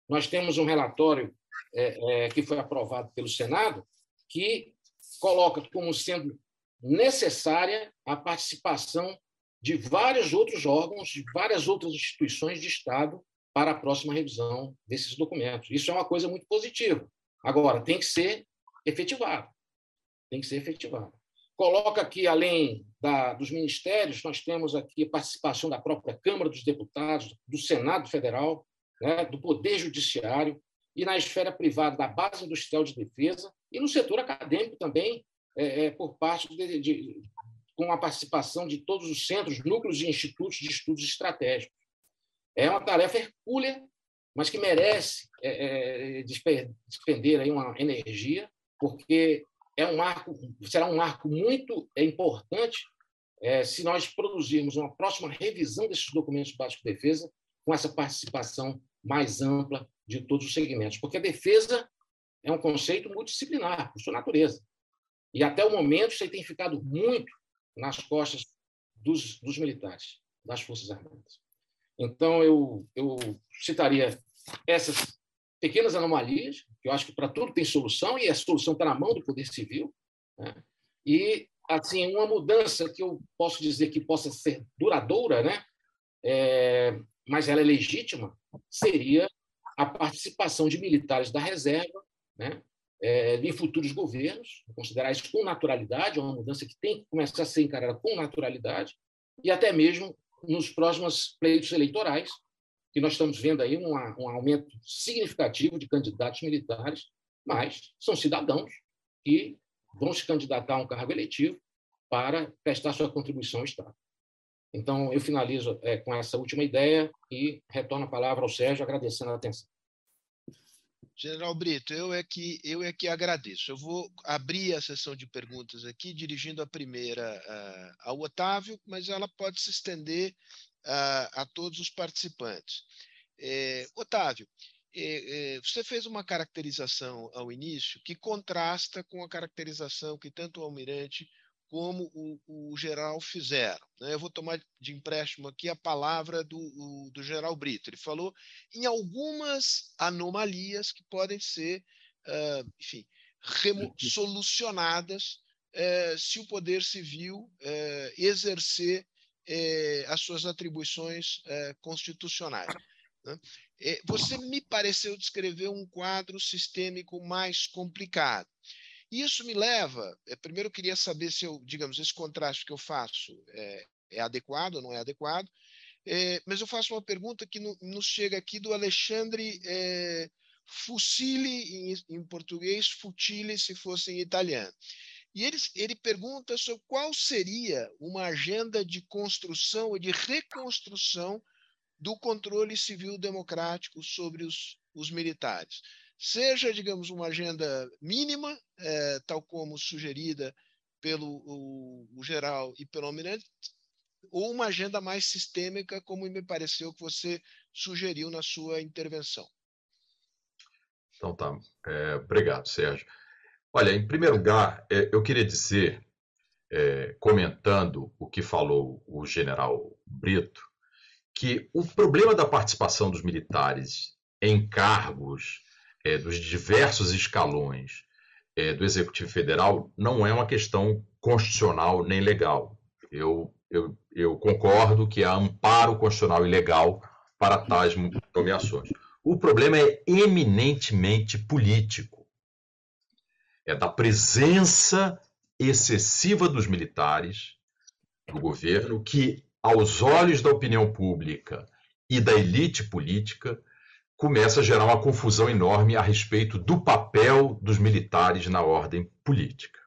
Nós temos um relatório é, é, que foi aprovado pelo Senado, que coloca como sendo necessária a participação de vários outros órgãos, de várias outras instituições de Estado para a próxima revisão desses documentos. Isso é uma coisa muito positiva. Agora, tem que ser efetivado. Tem que ser efetivado. Coloca aqui, além da, dos ministérios, nós temos aqui participação da própria Câmara dos Deputados, do Senado Federal, né, do Poder Judiciário, e na esfera privada da base industrial de defesa, e no setor acadêmico também, é, é, por parte de, de, com a participação de todos os centros, núcleos e institutos de estudos estratégicos. É uma tarefa hercúlea mas que merece é, é, despender aí uma energia, porque é um marco, será um marco muito importante é, se nós produzirmos uma próxima revisão desses documentos básicos de defesa com essa participação mais ampla de todos os segmentos, porque a defesa é um conceito multidisciplinar, por sua natureza. E até o momento isso tem ficado muito nas costas dos, dos militares, das Forças Armadas. Então, eu, eu citaria essas pequenas anomalias, que eu acho que para tudo tem solução, e a solução está na mão do Poder Civil. Né? E, assim, uma mudança que eu posso dizer que possa ser duradoura, né? É, mas ela é legítima, seria a participação de militares da reserva né? É, em futuros governos, considerar isso com naturalidade, é uma mudança que tem que começar a ser encarada com naturalidade, e até mesmo nos próximos pleitos eleitorais, que nós estamos vendo aí um, um aumento significativo de candidatos militares, mas são cidadãos que vão se candidatar a um cargo eletivo para prestar sua contribuição ao Estado. Então, eu finalizo é, com essa última ideia e retorno a palavra ao Sérgio, agradecendo a atenção. General Brito, eu é que eu é que agradeço. Eu vou abrir a sessão de perguntas aqui, dirigindo a primeira uh, ao Otávio, mas ela pode se estender uh, a todos os participantes. É, Otávio, é, é, você fez uma caracterização ao início que contrasta com a caracterização que tanto o Almirante como o, o general fizeram. Né? Eu vou tomar de empréstimo aqui a palavra do, o, do general Brito. Ele falou em algumas anomalias que podem ser, uh, enfim, solucionadas é, se o poder civil é, exercer as suas atribuições constitucionais. Né? É, você me pareceu descrever um quadro sistêmico mais complicado. Isso me leva, é, primeiro eu queria saber se eu, digamos, esse contraste que eu faço é, é adequado ou não é adequado, é, mas eu faço uma pergunta que no, nos chega aqui do Alexandre é, em, em, português, Futile, se fosse em italiano. E ele, ele pergunta sobre qual seria uma agenda de construção e de reconstrução do controle civil democrático sobre os, os militares. Seja, digamos, uma agenda mínima, é, tal como sugerida pelo o, o geral e pelo almirante, ou uma agenda mais sistêmica, como me pareceu que você sugeriu na sua intervenção. Então tá. É, obrigado, Sérgio. Olha, em primeiro lugar, é, eu queria dizer, é, comentando o que falou o general Brito, que o problema da participação dos militares em cargos é, dos diversos escalões é, do Executivo Federal não é uma questão constitucional nem legal. Eu eu, eu concordo que há amparo constitucional e legal para tais nomeações. O problema é eminentemente político. É da presença excessiva dos militares do governo que, aos olhos da opinião pública e da elite política, começa a gerar uma confusão enorme a respeito do papel dos militares na ordem política.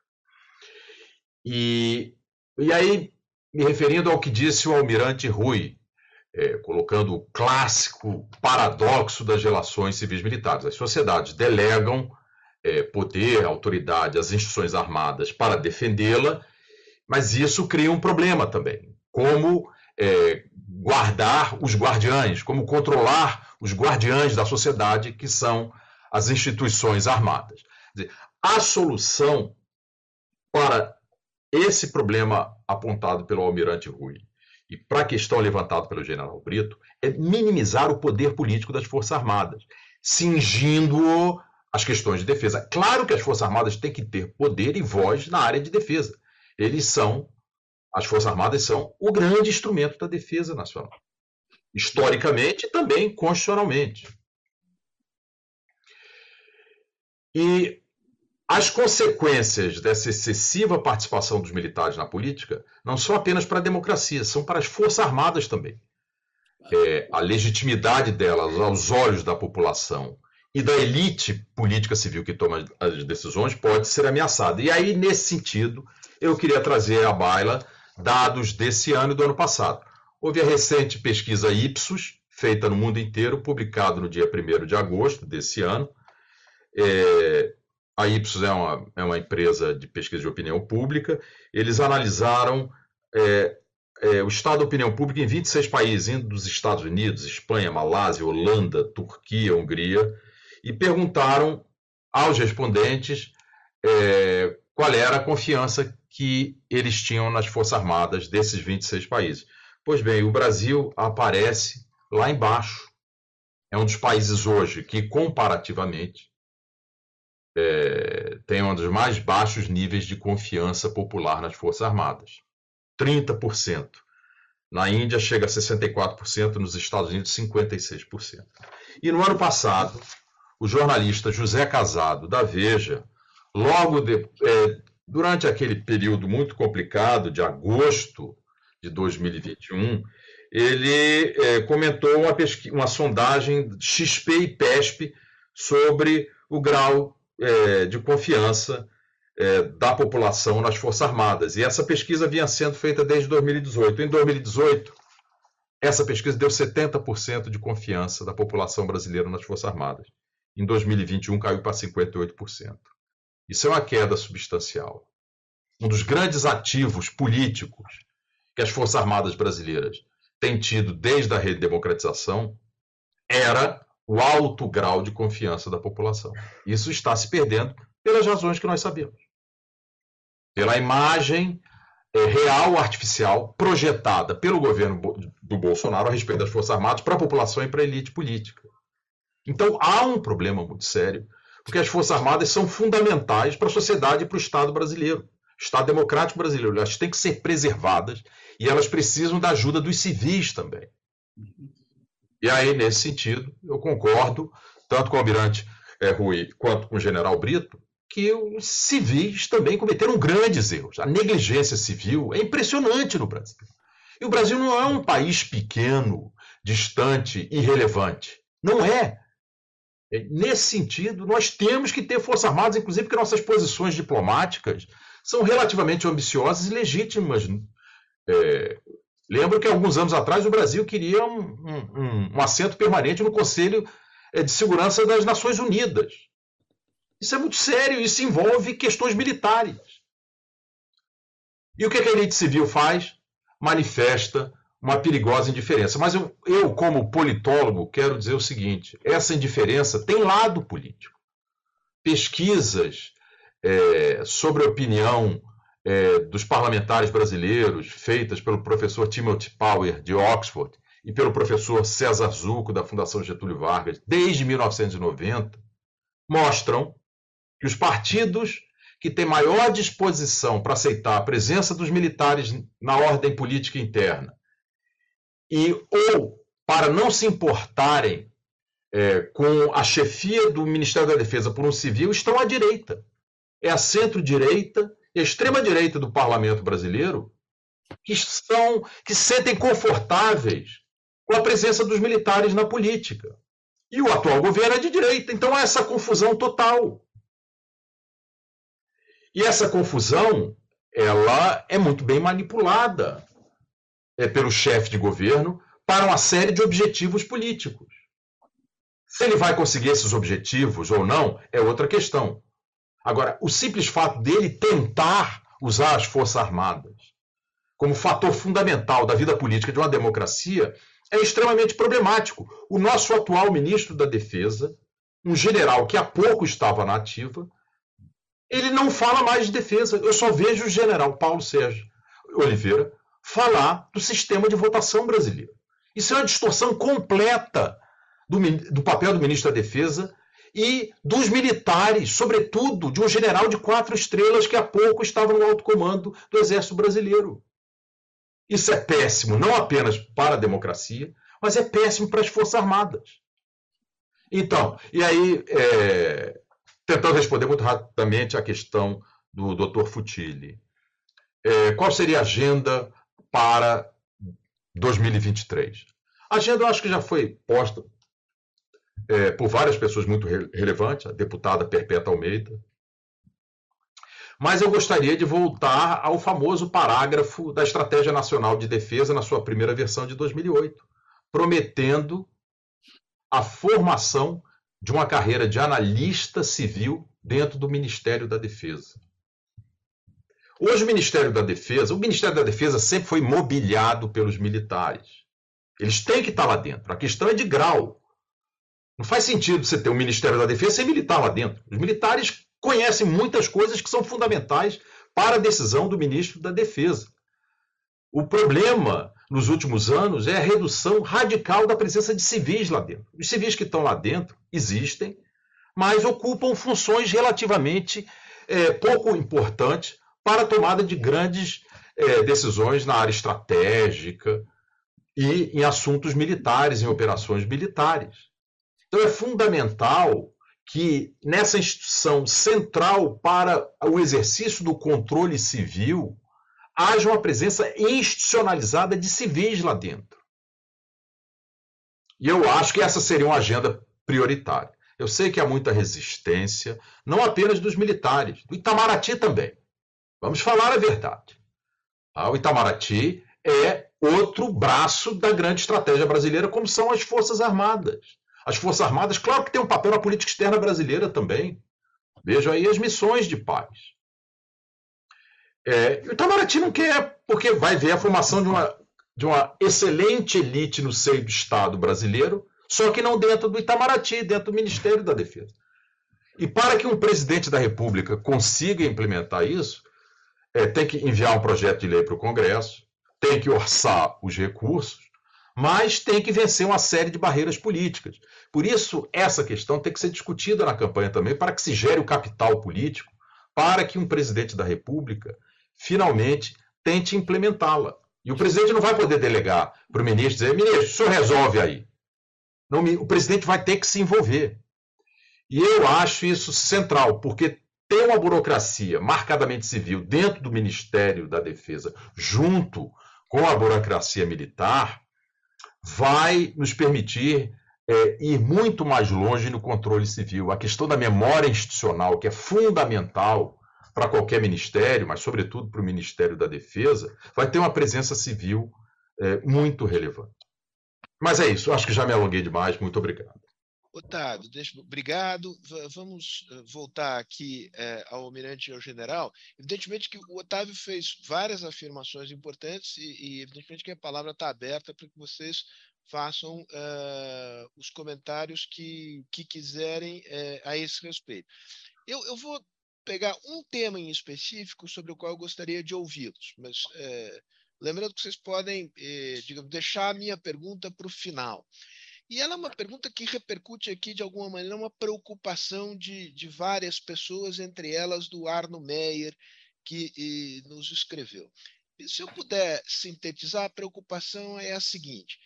E, e aí me referindo ao que disse o almirante Rui, é, colocando o clássico paradoxo das relações civis militares. As sociedades delegam é, poder, autoridade às instituições armadas para defendê-la, mas isso cria um problema também. Como é, guardar os guardiães, como controlar os guardiães da sociedade, que são as instituições armadas. Dizer, a solução para esse problema apontado pelo almirante Rui e para a questão levantada pelo general Brito é minimizar o poder político das Forças Armadas, cingindo as questões de defesa. Claro que as Forças Armadas têm que ter poder e voz na área de defesa. Eles são, as Forças Armadas são o grande instrumento da defesa nacional. Historicamente e também constitucionalmente. E as consequências dessa excessiva participação dos militares na política não são apenas para a democracia, são para as Forças Armadas também. É, a legitimidade delas aos olhos da população e da elite política civil que toma as decisões pode ser ameaçada. E aí, nesse sentido, eu queria trazer à baila dados desse ano e do ano passado. Houve a recente pesquisa Ipsos, feita no mundo inteiro, publicada no dia 1 de agosto desse ano, é, a Ipsos é uma, é uma empresa de pesquisa de opinião pública. Eles analisaram é, é, o estado da opinião pública em 26 países, indo dos Estados Unidos, Espanha, Malásia, Holanda, Turquia, Hungria, e perguntaram aos respondentes é, qual era a confiança que eles tinham nas Forças Armadas desses 26 países. Pois bem, o Brasil aparece lá embaixo. É um dos países hoje que, comparativamente, é, tem um dos mais baixos níveis de confiança popular nas Forças Armadas. 30%. Na Índia chega a 64%, nos Estados Unidos 56%. E no ano passado, o jornalista José Casado, da Veja, logo de, é, durante aquele período muito complicado de agosto de 2021, ele é, comentou uma, uma sondagem XP e PESP sobre o grau é, de confiança é, da população nas Forças Armadas. E essa pesquisa vinha sendo feita desde 2018. Em 2018, essa pesquisa deu 70% de confiança da população brasileira nas Forças Armadas. Em 2021, caiu para 58%. Isso é uma queda substancial. Um dos grandes ativos políticos que as Forças Armadas brasileiras têm tido desde a redemocratização era o alto grau de confiança da população. Isso está se perdendo pelas razões que nós sabemos. Pela imagem é, real artificial projetada pelo governo do Bolsonaro a respeito das Forças Armadas para a população e para a elite política. Então há um problema muito sério, porque as Forças Armadas são fundamentais para a sociedade e para o Estado brasileiro. Estado Democrático Brasileiro. Elas têm que ser preservadas e elas precisam da ajuda dos civis também. E aí, nesse sentido, eu concordo, tanto com o almirante é, Rui quanto com o general Brito, que os civis também cometeram grandes erros. A negligência civil é impressionante no Brasil. E o Brasil não é um país pequeno, distante, irrelevante. Não é. é. Nesse sentido, nós temos que ter Forças Armadas, inclusive porque nossas posições diplomáticas são relativamente ambiciosas e legítimas. É, lembro que alguns anos atrás o Brasil queria um, um, um assento permanente no Conselho é, de Segurança das Nações Unidas. Isso é muito sério, isso envolve questões militares. E o que a elite civil faz? Manifesta uma perigosa indiferença. Mas eu, eu, como politólogo, quero dizer o seguinte: essa indiferença tem lado político. Pesquisas é, sobre opinião é, dos parlamentares brasileiros, feitas pelo professor Timothy Power, de Oxford, e pelo professor César Zucco, da Fundação Getúlio Vargas, desde 1990, mostram que os partidos que têm maior disposição para aceitar a presença dos militares na ordem política interna e ou para não se importarem é, com a chefia do Ministério da Defesa por um civil estão à direita. É a centro-direita e a extrema-direita do parlamento brasileiro que são que se sentem confortáveis com a presença dos militares na política. E o atual governo é de direita, então há essa confusão total. E essa confusão, ela é muito bem manipulada é, pelo chefe de governo para uma série de objetivos políticos. Se ele vai conseguir esses objetivos ou não é outra questão. Agora, o simples fato dele tentar usar as Forças Armadas como fator fundamental da vida política de uma democracia é extremamente problemático. O nosso atual ministro da Defesa, um general que há pouco estava na ativa, ele não fala mais de defesa. Eu só vejo o general Paulo Sérgio Oliveira falar do sistema de votação brasileiro. Isso é uma distorção completa do, do papel do ministro da Defesa e dos militares, sobretudo de um general de quatro estrelas que há pouco estava no alto comando do Exército Brasileiro. Isso é péssimo, não apenas para a democracia, mas é péssimo para as Forças Armadas. Então, e aí, é, tentando responder muito rapidamente a questão do Dr. Futili. É, qual seria a agenda para 2023? A agenda eu acho que já foi posta é, por várias pessoas muito relevantes, a deputada Perpétua Almeida. Mas eu gostaria de voltar ao famoso parágrafo da Estratégia Nacional de Defesa, na sua primeira versão de 2008, prometendo a formação de uma carreira de analista civil dentro do Ministério da Defesa. Hoje, o Ministério da Defesa, o Ministério da Defesa sempre foi mobiliado pelos militares. Eles têm que estar lá dentro. A questão é de grau. Não faz sentido você ter um Ministério da Defesa sem militar lá dentro. Os militares conhecem muitas coisas que são fundamentais para a decisão do ministro da Defesa. O problema nos últimos anos é a redução radical da presença de civis lá dentro. Os civis que estão lá dentro existem, mas ocupam funções relativamente é, pouco importantes para a tomada de grandes é, decisões na área estratégica e em assuntos militares, em operações militares. Então é fundamental que nessa instituição central para o exercício do controle civil haja uma presença institucionalizada de civis lá dentro. E eu acho que essa seria uma agenda prioritária. Eu sei que há muita resistência, não apenas dos militares, do Itamaraty também. Vamos falar a verdade. Ah, o Itamaraty é outro braço da grande estratégia brasileira, como são as Forças Armadas. As Forças Armadas, claro que tem um papel na política externa brasileira também. Veja aí as missões de paz. É, o Itamaraty não quer, porque vai ver a formação de uma, de uma excelente elite no seio do Estado brasileiro, só que não dentro do Itamaraty, dentro do Ministério da Defesa. E para que um presidente da República consiga implementar isso, é, tem que enviar um projeto de lei para o Congresso, tem que orçar os recursos, mas tem que vencer uma série de barreiras políticas. Por isso, essa questão tem que ser discutida na campanha também, para que se gere o capital político, para que um presidente da República finalmente tente implementá-la. E o presidente não vai poder delegar para o ministro dizer, ministro, o senhor resolve aí. Não, o presidente vai ter que se envolver. E eu acho isso central, porque ter uma burocracia marcadamente civil dentro do Ministério da Defesa, junto com a burocracia militar, vai nos permitir é, ir muito mais longe no controle civil. A questão da memória institucional, que é fundamental para qualquer ministério, mas sobretudo para o Ministério da Defesa, vai ter uma presença civil é, muito relevante. Mas é isso, acho que já me alonguei demais. Muito obrigado. Otávio, deixa, obrigado. vamos eh, voltar aqui é, ao almirante e ao general. Evidentemente que o Otávio fez várias afirmações importantes e, e evidentemente que a palavra está aberta para que vocês façam uh, os comentários que, que quiserem uh, a esse respeito. Eu, eu, vou pegar um tema em específico sobre o qual eu gostaria de ouvi-los, mas uh, lembrando que vocês podem digamos, deixar a minha pergunta para o final. E ela é uma pergunta que repercute aqui, de alguma maneira, uma preocupação de, de várias pessoas, entre elas do Arno Meyer, que e, nos escreveu. E se eu puder sintetizar, a preocupação é a seguinte: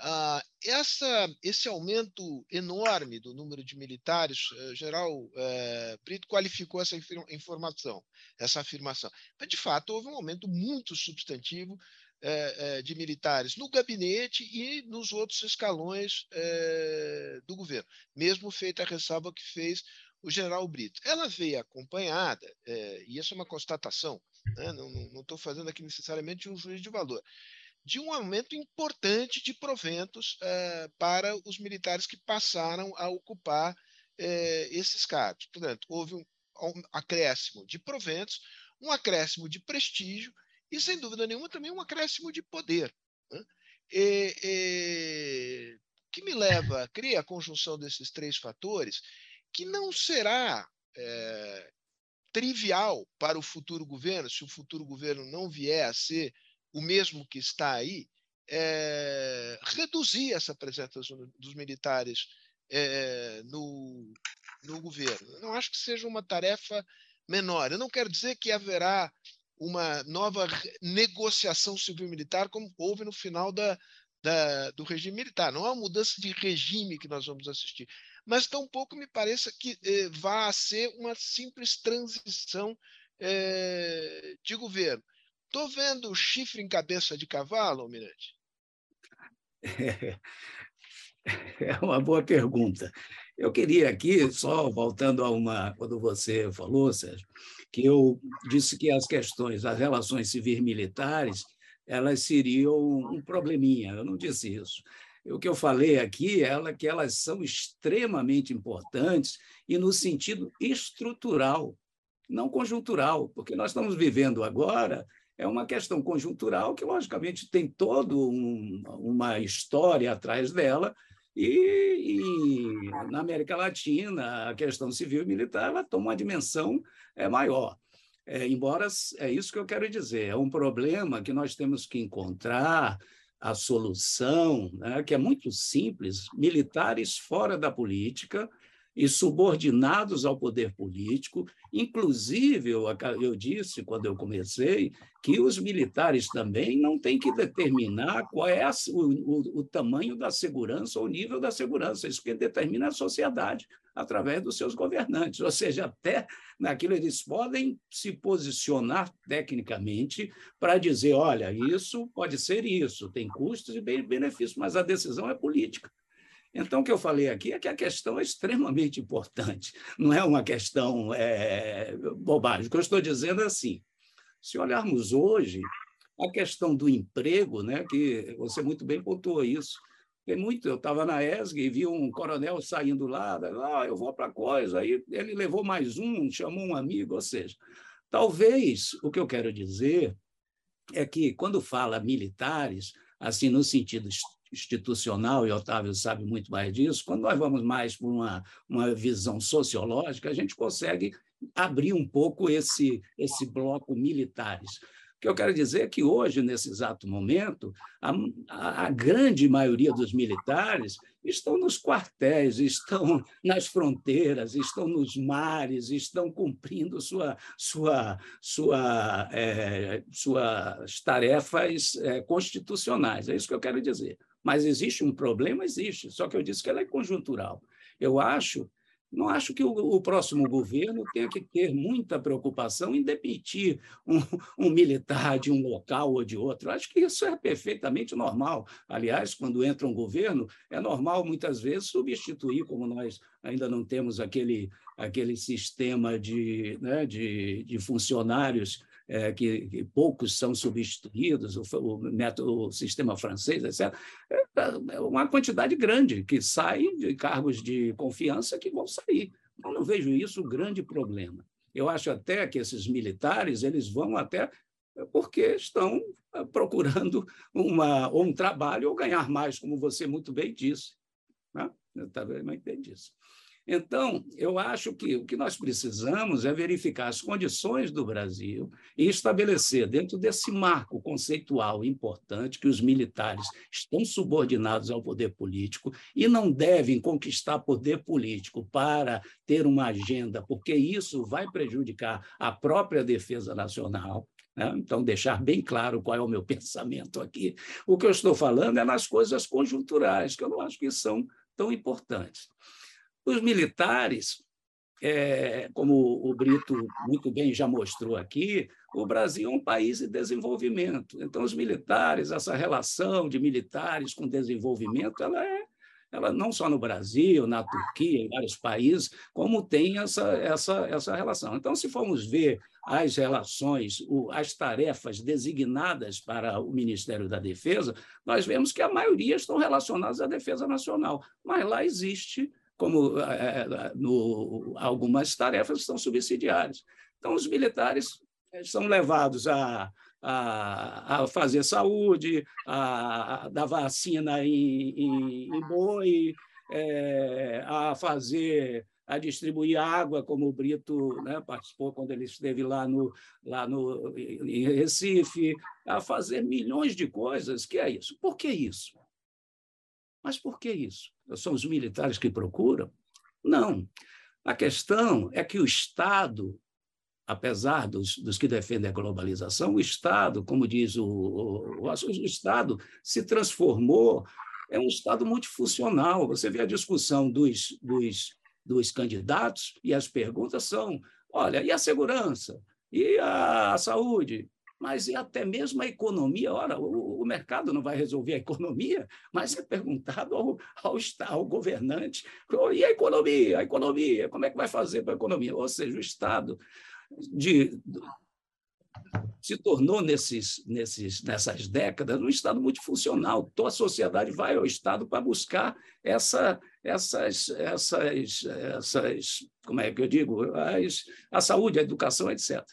ah, essa, esse aumento enorme do número de militares, o eh, general eh, Brito qualificou essa informação, essa afirmação. Mas, de fato, houve um aumento muito substantivo de militares no gabinete e nos outros escalões é, do governo, mesmo feita a ressalva que fez o general Brito. Ela veio acompanhada, e isso é uma constatação, né? não estou fazendo aqui necessariamente um juízo de valor, de um aumento importante de proventos para os militares que passaram a ocupar esses cargos. Portanto, houve um acréscimo de proventos, um acréscimo de prestígio e, sem dúvida nenhuma, também um acréscimo de poder. Né? E, e, que me leva a criar a conjunção desses três fatores, que não será é, trivial para o futuro governo, se o futuro governo não vier a ser o mesmo que está aí, é, reduzir essa presença dos militares é, no, no governo. não acho que seja uma tarefa menor. Eu não quero dizer que haverá uma nova negociação civil-militar, como houve no final da, da, do regime militar. Não é uma mudança de regime que nós vamos assistir, mas tampouco me pareça que eh, vá ser uma simples transição eh, de governo. Estou vendo chifre em cabeça de cavalo, Almirante? É, é uma boa pergunta. Eu queria aqui, só voltando a uma, quando você falou, Sérgio, que eu disse que as questões das relações civis militares elas seriam um probleminha. Eu não disse isso. O que eu falei aqui é que elas são extremamente importantes e no sentido estrutural, não conjuntural, porque nós estamos vivendo agora é uma questão conjuntural que, logicamente, tem toda um, uma história atrás dela, e, e, na América Latina, a questão civil e militar ela toma uma dimensão é, maior. É, embora é isso que eu quero dizer, é um problema que nós temos que encontrar a solução, né, que é muito simples: militares fora da política e subordinados ao poder político. Inclusive, eu, eu disse, quando eu comecei, que os militares também não têm que determinar qual é a, o, o, o, tamanho da segurança ou o nível da segurança. Isso que determina a sociedade, através dos seus governantes. Ou seja, até naquilo eles podem se posicionar tecnicamente para dizer: olha, isso pode ser isso, tem custos e benefícios, mas a decisão é política. Então, o que eu falei aqui é que a questão é extremamente importante, não é uma questão é, bobagem. O que eu estou dizendo é assim: se olharmos hoje, a questão do emprego, né, que você muito bem pontuou isso, tem muito. Eu estava na ESG e vi um coronel saindo lá, ah, eu vou para coisa. Aí ele levou mais um, chamou um amigo, ou seja, talvez o que eu quero dizer é que quando fala militares, assim no sentido institucional, e Otávio sabe muito mais disso, quando nós vamos mais por uma, uma visão sociológica, a gente consegue abrir um pouco esse, esse bloco militares. O que eu quero dizer é que hoje, nesse exato momento, a, a, grande maioria dos militares estão nos quartéis, estão nas fronteiras, estão nos mares, estão cumprindo sua, sua, sua, é, suas tarefas é, constitucionais. É isso que eu quero dizer. Mas existe um problema? Existe, só que eu disse que ela é conjuntural. Eu acho não acho que o, o, próximo governo tenha que ter muita preocupação em demitir um, um, militar de um local ou de outro. Acho que isso é perfeitamente normal. Aliás, quando entra um governo, é normal muitas vezes substituir, como nós ainda não temos aquele, aquele sistema de, né, de, de funcionários é, que, que, poucos são substituídos, o, o, método, o sistema francês, etc. É, é uma quantidade grande que sai de cargos de confiança que vão sair. Eu não vejo isso um grande problema. Eu acho até que esses militares eles vão até porque estão é, procurando uma, ou um trabalho ou ganhar mais, como você muito bem disse. Né? Eu também entendi isso. Então, eu acho que o que nós precisamos é verificar as condições do Brasil e estabelecer, dentro desse marco conceitual importante, que os militares estão subordinados ao poder político e não devem conquistar poder político para ter uma agenda, porque isso vai prejudicar a própria defesa nacional. Né? Então, deixar bem claro qual é o meu pensamento aqui. O que eu estou falando é nas coisas conjunturais, que eu não acho que são tão importantes. Os militares, é, como o Brito muito bem já mostrou aqui, o Brasil é um país de desenvolvimento. Então, os militares, essa relação de militares com desenvolvimento, ela é ela não só no Brasil, na Turquia, em vários países, como tem essa, essa, essa relação. Então, se formos ver as relações, as tarefas designadas para o Ministério da Defesa, nós vemos que a maioria estão relacionadas à defesa nacional, mas lá existe como é, no, algumas tarefas são subsidiárias. Então, os militares são levados a, a, a fazer saúde, a, a dar vacina em, em, em boi, é, a fazer a distribuir água, como o Brito né, participou quando ele esteve lá, no, lá no, em Recife, a fazer milhões de coisas. Que é isso? Por que isso? Mas por que isso? São os militares que procuram? Não. A questão é que o Estado, apesar dos, dos que defendem a globalização, o Estado, como diz o, o, o, o Estado, se transformou, é um Estado multifuncional. Você vê a discussão dos, dos, dos candidatos e as perguntas são: olha, e a segurança? E a saúde? Mas e até mesmo a economia. Ora, o, o, mercado não vai resolver a economia, mas é perguntado ao, ao, ao governante: e a economia? A economia, como é que vai fazer para a economia? Ou seja, o Estado de, se tornou nesses, nesses, nessas décadas um Estado multifuncional. Toda a sociedade vai ao Estado para buscar essa, essas, essas, essas, como é que eu digo, as, a saúde, a educação, etc.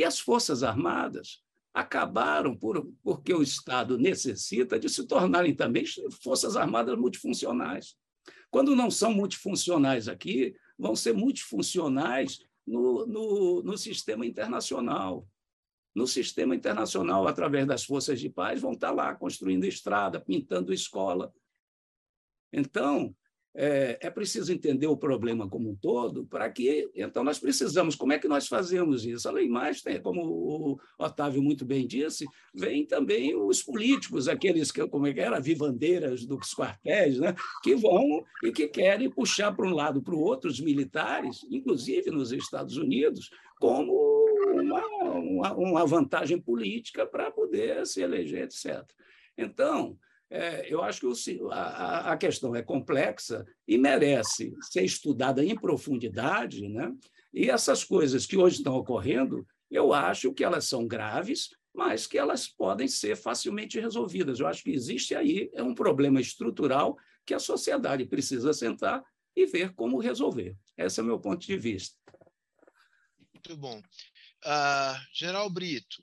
E as Forças Armadas acabaram por, porque o Estado necessita de se tornarem também Forças Armadas multifuncionais. Quando não são multifuncionais aqui, vão ser multifuncionais no, no, no sistema internacional. No sistema internacional, através das forças de paz, vão estar lá construindo estrada, pintando escola. Então, é, é, preciso entender o problema como um todo para que, então, nós precisamos. Como é que nós fazemos isso? Além mais, tem, como o Otávio muito bem disse, vem também os políticos, aqueles que, como é que era, vivandeiras dos quartéis, né? que vão e que querem puxar para um lado para o outro os militares, inclusive nos Estados Unidos, como uma, uma, uma vantagem política para poder se eleger, etc. Então, é, eu acho que o, a, a, questão é complexa e merece ser estudada em profundidade, né? E essas coisas que hoje estão ocorrendo, eu acho que elas são graves, mas que elas podem ser facilmente resolvidas. Eu acho que existe aí é um problema estrutural que a sociedade precisa sentar e ver como resolver. Esse é o meu ponto de vista. Muito bom. Uh, Geral Brito,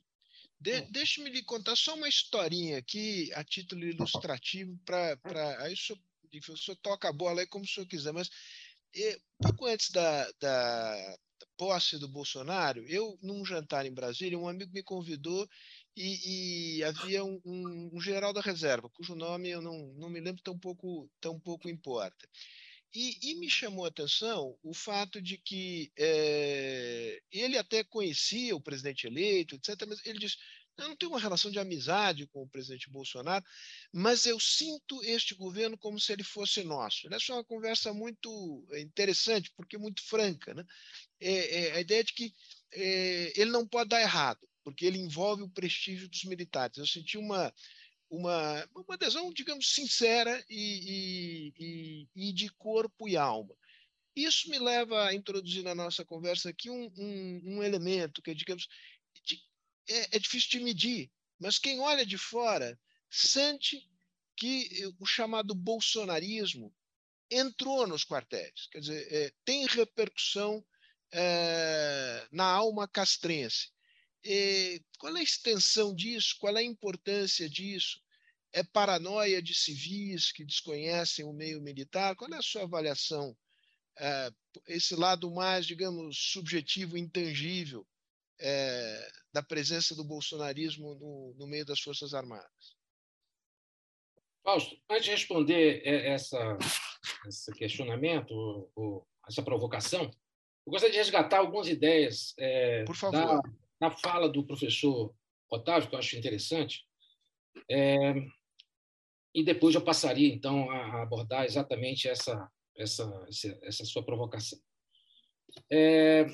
de, Deixe-me lhe contar só uma historinha aqui, a título ilustrativo, para. Aí o senhor, o senhor toca a bola aí como o senhor quiser, mas e, pouco antes da, da, da posse do Bolsonaro, eu, num jantar em Brasília, um amigo me convidou e, e havia um, um, um, general da reserva, cujo nome eu não, não me lembro, tão pouco, tão pouco importa. E, e, me chamou a atenção o fato de que é, ele até conhecia o presidente eleito, etc., mas ele disse: eu não tenho uma relação de amizade com o presidente Bolsonaro, mas eu sinto este governo como se ele fosse nosso. Essa é uma conversa muito interessante, porque muito franca. Né? É, é a ideia de que é, ele não pode dar errado, porque ele envolve o prestígio dos militares. Eu senti uma, uma, uma adesão, digamos, sincera e, e, e, de corpo e alma. Isso me leva a introduzir na nossa conversa aqui um, um, um elemento que, digamos, de, é, é difícil de medir, mas quem olha de fora sente que o chamado bolsonarismo entrou nos quartéis, quer dizer, é, tem repercussão é, na alma castrense. E qual é a extensão disso? Qual é a importância disso? É paranoia de civis que desconhecem o meio militar? Qual é a sua avaliação? É, esse lado mais, digamos, subjetivo, intangível é, da presença do bolsonarismo no, no, meio das Forças Armadas. Fausto, antes de responder essa, esse questionamento, ou, ou essa provocação, eu gostaria de resgatar algumas ideias é, Por favor. Da, na fala do professor Otávio, que eu acho interessante, é, e depois eu passaria, então, a abordar exatamente essa, essa, essa sua provocação. É,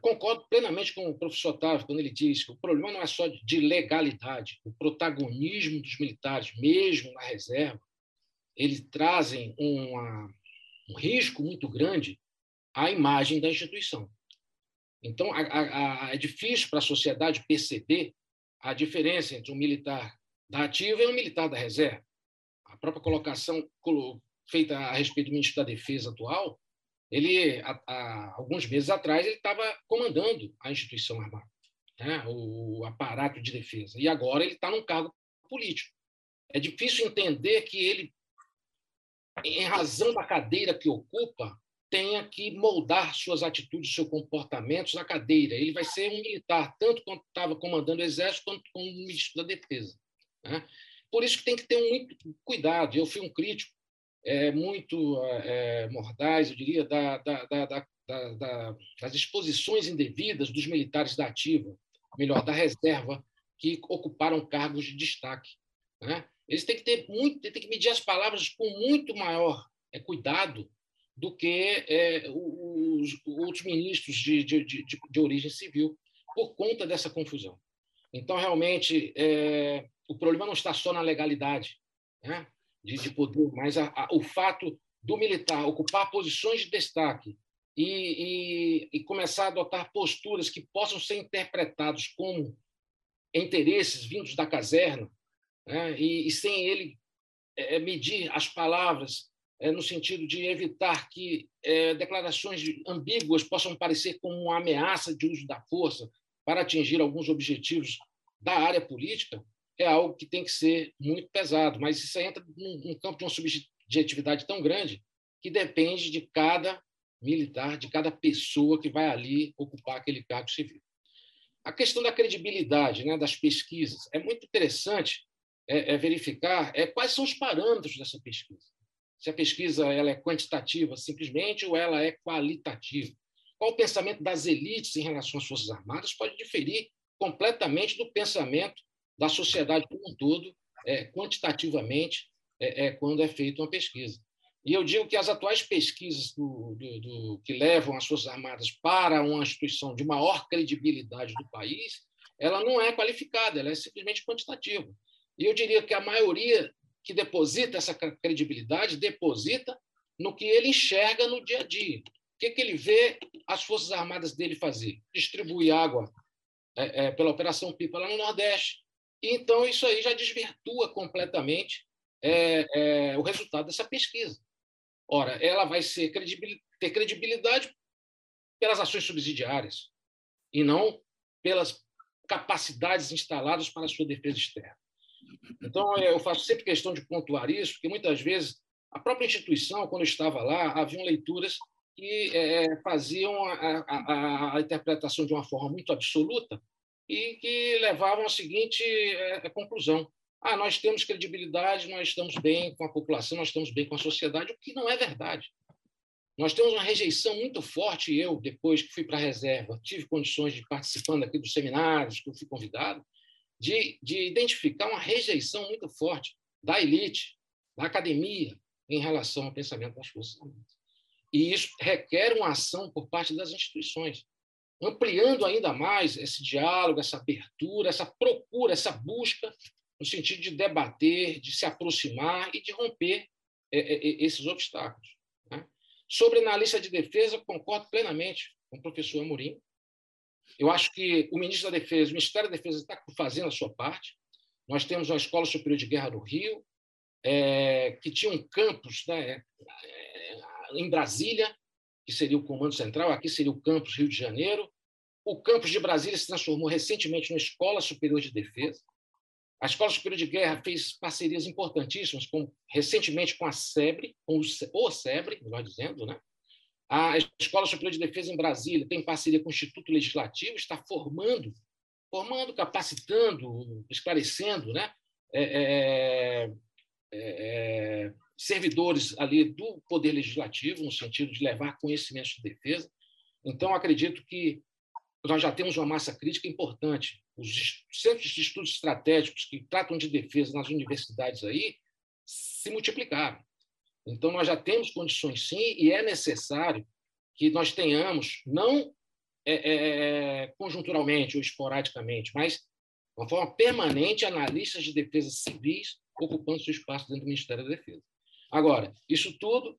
concordo plenamente com o professor Otávio quando ele diz que o problema não é só de legalidade, o protagonismo dos militares, mesmo na reserva, eles trazem uma, um risco muito grande à imagem da instituição. Então, a, a, a, é difícil para a sociedade perceber a diferença entre um militar da ativa e um militar da reserva. A própria colocação feita a respeito do ministro da Defesa atual, ele, alguns meses atrás, ele estava comandando a instituição armada, né? o aparato de defesa, e agora ele está num cargo político. É difícil entender que ele, em razão da cadeira que ocupa, tenha que moldar suas atitudes, seus comportamentos na cadeira. Ele vai ser um militar, tanto quanto estava comandando o Exército, quanto como ministro da Defesa. Né? Por isso que tem que ter muito cuidado. Eu fui um crítico é, muito é, mordaz, eu diria, da, da, da, das exposições indevidas dos militares da ativa, melhor, da reserva, que ocuparam cargos de destaque. Né? Eles têm que ter muito, têm que medir as palavras com muito maior é, cuidado do que é, os, outros ministros de, de, de, de, origem civil, por conta dessa confusão. Então, realmente, é, o problema não está só na legalidade né, de, de poder, mas a, a, o fato do militar ocupar posições de destaque e, e, e, começar a adotar posturas que possam ser interpretados como interesses vindos da caserna, né, e, e, sem ele é, medir as palavras no sentido de evitar que é, declarações ambíguas possam parecer como uma ameaça de uso da força para atingir alguns objetivos da área política, é algo que tem que ser muito pesado. Mas isso entra num campo de uma subjetividade tão grande que depende de cada militar, de cada pessoa que vai ali ocupar aquele cargo civil. A questão da credibilidade né, das pesquisas é muito interessante é, é verificar é, quais são os parâmetros dessa pesquisa se a pesquisa ela é quantitativa simplesmente ou ela é qualitativa. Qual o pensamento das elites em relação às Forças Armadas pode diferir completamente do pensamento da sociedade como um todo, é, quantitativamente, é, é, quando é feita uma pesquisa. E eu digo que as atuais pesquisas do, do, do, que levam as Forças Armadas para uma instituição de maior credibilidade do país, ela não é qualificada, ela é simplesmente quantitativa. E eu diria que a maioria que deposita essa credibilidade, deposita no que ele enxerga no dia a dia. O que, que ele vê as Forças Armadas dele fazer? Distribuir água é, é, pela Operação Pipa lá no Nordeste. E, então, isso aí já desvirtua completamente é, é o resultado dessa pesquisa. Ora, ela vai credibil... ter credibilidade pelas ações subsidiárias e não pelas capacidades instaladas para a sua defesa externa. Então, eu faço sempre questão de pontuar isso, porque muitas vezes a própria instituição, quando eu estava lá, haviam leituras que é, faziam a, a, a, interpretação de uma forma muito absoluta e que levavam à seguinte é, conclusão: ah, nós temos credibilidade, nós estamos bem com a população, nós estamos bem com a sociedade, o que não é verdade. Nós temos uma rejeição muito forte, eu, depois que fui para a reserva, tive condições de participando aqui dos seminários que eu fui convidado, de, de identificar uma rejeição muito forte da elite, da academia, em relação ao pensamento das Forças Armadas. E isso requer uma ação por parte das instituições, ampliando ainda mais esse diálogo, essa abertura, essa procura, essa busca, no sentido de debater, de se aproximar e de romper é, é, esses obstáculos. Né? Sobre analista de defesa, concordo plenamente com o professor Amorim. Eu acho que o ministro da Defesa, o Ministério da Defesa está fazendo a sua parte. Nós temos a Escola Superior de Guerra no Rio, é, que tinha um campus né, em Brasília, que seria o Comando Central, aqui seria o campus Rio de Janeiro. O campus de Brasília se transformou recentemente numa Escola Superior de Defesa. A Escola Superior de Guerra fez parcerias importantíssimas, com, recentemente com a SEBRE, com o, o SEBRE, melhor dizendo, né? A Escola Superior de Defesa em Brasília tem parceria com o Instituto Legislativo, está formando, formando, capacitando, esclarecendo, né? É, é, é, é servidores ali do Poder Legislativo, no sentido de levar conhecimentos de defesa. Então, acredito que nós já temos uma massa crítica importante. Os centros de estudos estratégicos que tratam de defesa nas universidades aí se multiplicaram. Então, nós já temos condições, sim, e é necessário que nós tenhamos, não é, é, é conjunturalmente ou esporadicamente, mas de uma forma permanente, analistas de defesa civis ocupando seu espaço dentro do Ministério da Defesa. Agora, isso tudo,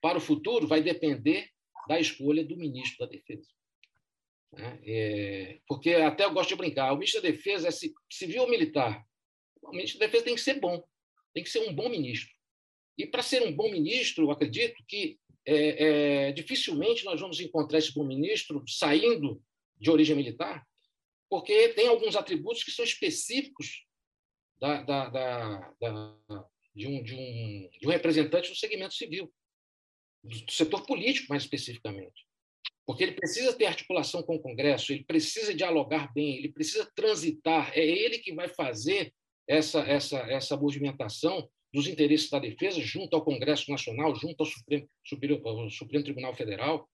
para o futuro, vai depender da escolha do ministro da Defesa. Né? É, porque até eu gosto de brincar, o ministro da Defesa é civil ou militar? O ministro da Defesa tem que ser bom, tem que ser um bom ministro. E para ser um bom ministro, eu acredito que é, é, dificilmente nós vamos encontrar esse bom ministro saindo de origem militar, porque tem alguns atributos que são específicos da, da, da, de um, de um, de um representante do segmento civil, do setor político, mais especificamente. Porque ele precisa ter articulação com o Congresso, ele precisa dialogar bem, ele precisa transitar, é ele que vai fazer essa, essa, essa movimentação dos interesses da defesa junto ao Congresso Nacional, junto ao Supremo, Supremo Tribunal Federal,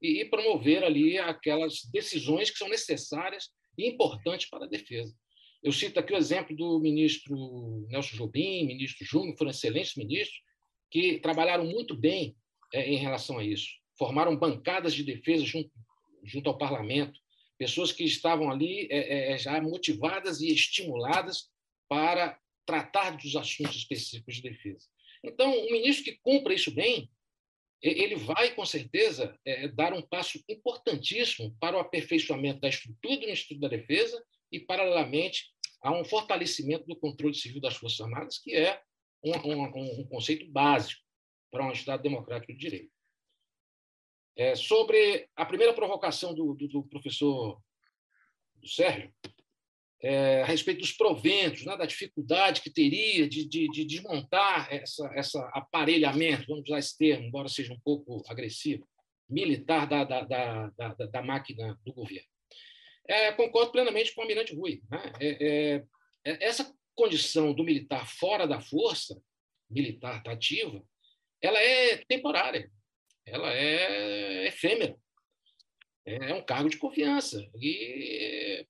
e promover ali aquelas decisões que são necessárias e importantes para a defesa. Eu cito aqui o exemplo do ministro Nelson Jobim, ministro Júnior, foram excelentes ministros, que trabalharam muito bem é, em relação a isso. Formaram bancadas de defesa junto, junto ao parlamento, pessoas que estavam ali é, é, já motivadas e estimuladas para tratar dos assuntos específicos de defesa. Então, um ministro que cumpra isso bem, ele vai, com certeza, é, dar um passo importantíssimo para o aperfeiçoamento da estrutura do Instituto da Defesa e, paralelamente, a um fortalecimento do controle civil das Forças Armadas, que é um, um, um conceito básico para um Estado democrático de direito. É, sobre a primeira provocação do, do, do professor do Sérgio, é, a respeito dos proventos, né, da dificuldade que teria de, de, de, desmontar essa, essa aparelhamento, vamos usar esse termo, embora seja um pouco agressivo, militar da, da, da, da, da máquina do governo. É, concordo plenamente com o Almirante Rui. Né? É, é, é, essa condição do militar fora da força, militar ativa, ela é temporária, ela é efêmera. É um cargo de confiança. E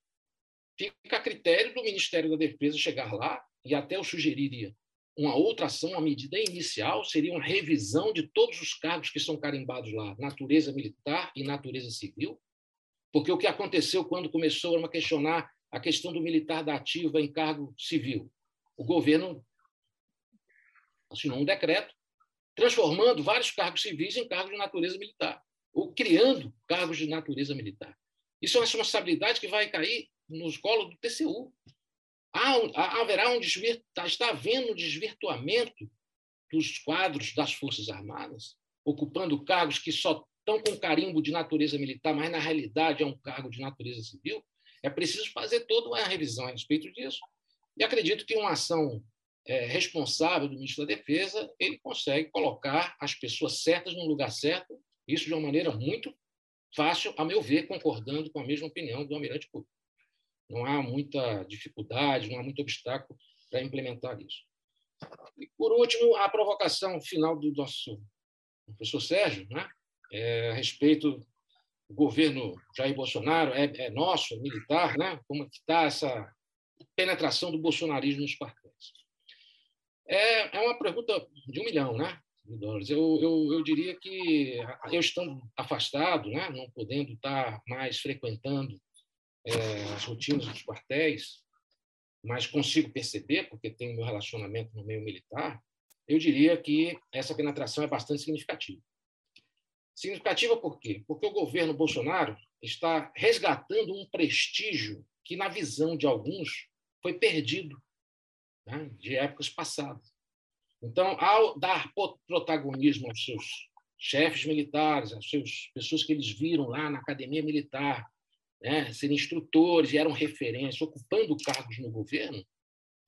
fica a critério do Ministério da Defesa chegar lá, e até eu sugeriria uma outra ação, uma medida inicial, seria uma revisão de todos os cargos que são carimbados lá, natureza militar e natureza civil, porque o que aconteceu quando começou a questionar a questão do militar da ativa em cargo civil? O governo assinou um decreto transformando vários cargos civis em cargos de natureza militar, ou criando cargos de natureza militar. Isso é uma responsabilidade que vai cair nos colos do TCU. Há, haverá um desvir, está havendo um desvirtuamento dos quadros das Forças Armadas, ocupando cargos que só estão com carimbo de natureza militar, mas na realidade é um cargo de natureza civil, é preciso fazer toda uma revisão a respeito disso. E acredito que uma ação é, responsável do ministro da Defesa, ele consegue colocar as pessoas certas no lugar certo, isso de uma maneira muito fácil, a meu ver, concordando com a mesma opinião do Almirante Cook. Não há muita dificuldade, não há muito obstáculo para implementar isso. E, por último, a provocação final do nosso professor Sérgio, né? É, a respeito do governo Jair Bolsonaro, é, é nosso, é militar, né? como está essa penetração do bolsonarismo nos quartéis? É, é uma pergunta de um milhão né, de dólares. Eu, eu, eu diria que eu estando afastado, né, não podendo estar mais frequentando é, as rotinas dos quartéis, mas consigo perceber, porque tenho meu relacionamento no meio militar, eu diria que essa penetração é bastante significativa. Significativa por quê? Porque o governo Bolsonaro está resgatando um prestígio que, na visão de alguns, foi perdido né, de épocas passadas. Então, ao dar protagonismo aos seus chefes militares, às suas pessoas que eles viram lá na academia militar, né, serem instrutores e eram referência, ocupando cargos no governo,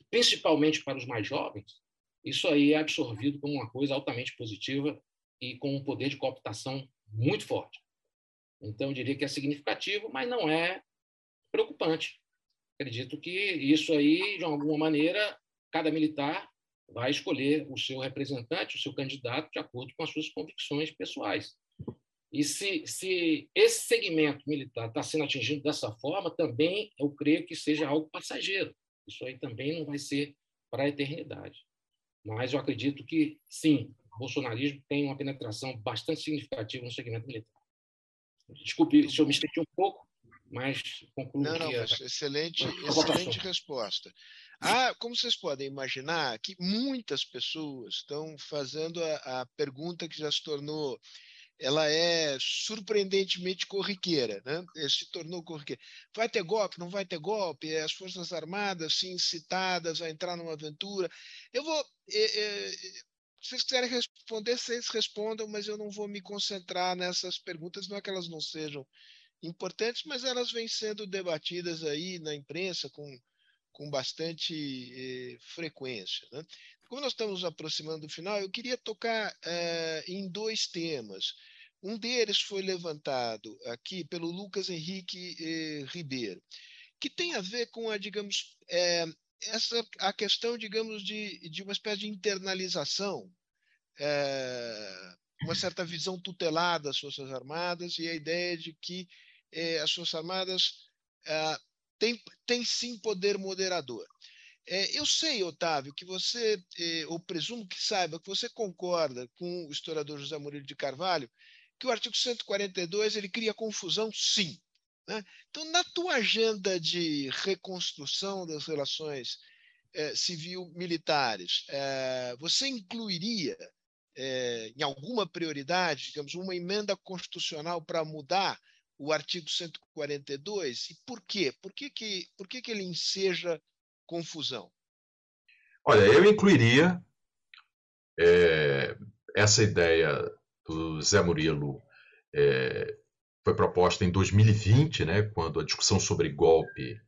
principalmente para os mais jovens, isso aí é absorvido como uma coisa altamente positiva e com um poder de cooptação muito forte. Então, eu diria que é significativo, mas não é preocupante. Acredito que isso aí, de alguma maneira, cada militar vai escolher o seu representante, o seu candidato, de acordo com as suas convicções pessoais. E se, se esse segmento militar está sendo atingido dessa forma, também eu creio que seja algo passageiro. Isso aí também não vai ser para a eternidade. Mas eu acredito que, sim, o bolsonarismo tem uma penetração bastante significativa no segmento militar. Desculpe se eu me estendi um pouco, mas concluo não, não, que... Mas excelente, excelente resposta. Ah, como vocês podem imaginar, que muitas pessoas estão fazendo a, a pergunta que já se tornou ela é surpreendentemente corriqueira, né? se tornou corriqueira. Vai ter golpe? Não vai ter golpe? As Forças Armadas, sim, citadas a entrar numa aventura. Eu vou. É, é, se vocês quiserem responder, vocês respondam, mas eu não vou me concentrar nessas perguntas, não é que elas não sejam importantes, mas elas vêm sendo debatidas aí na imprensa com, com bastante eh, frequência. Né? Como nós estamos aproximando do final, eu queria tocar eh, em dois temas. Um deles foi levantado aqui pelo Lucas Henrique eh, Ribeiro, que tem a ver com a, digamos, eh, essa a questão, digamos, de, de uma espécie de internalização, eh, uma certa visão tutelada das Forças Armadas e a ideia de que eh, as Forças Armadas têm, têm sim poder moderador. É, eu sei, Otávio, que você, eh, ou presumo que saiba, que você concorda com o historiador José Murilo de Carvalho, que o artigo 142 ele cria confusão, sim. Né? Então, na tua agenda de reconstrução das relações eh, civil-militares, eh, você incluiria, eh, em alguma prioridade, digamos, uma emenda constitucional para mudar o artigo 142? E por quê? Por que, que, por que, que ele enseja confusão? Olha, eu incluiria é, essa ideia do Zé Murilo é, foi proposta em 2020, né, quando a discussão sobre golpe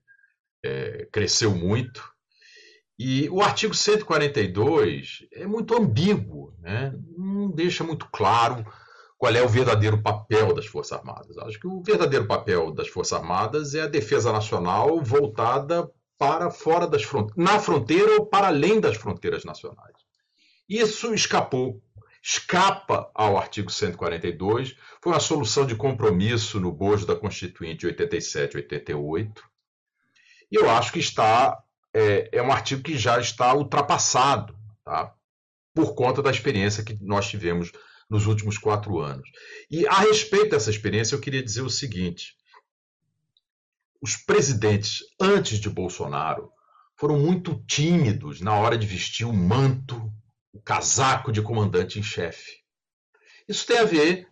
é, cresceu muito. E o artigo 142 é muito ambíguo, né? não deixa muito claro qual é o verdadeiro papel das Forças Armadas. Acho que o verdadeiro papel das Forças Armadas é a defesa nacional voltada para fora das fronteiras, na fronteira ou para além das fronteiras nacionais. Isso escapou escapa ao artigo 142, foi uma solução de compromisso no bojo da Constituinte de 87 e 88. E eu acho que está é, é, um artigo que já está ultrapassado, tá? por conta da experiência que nós tivemos nos últimos quatro anos. E a respeito dessa experiência, eu queria dizer o seguinte: os presidentes antes de Bolsonaro foram muito tímidos na hora de vestir o manto o casaco de comandante em chefe. Isso tem a ver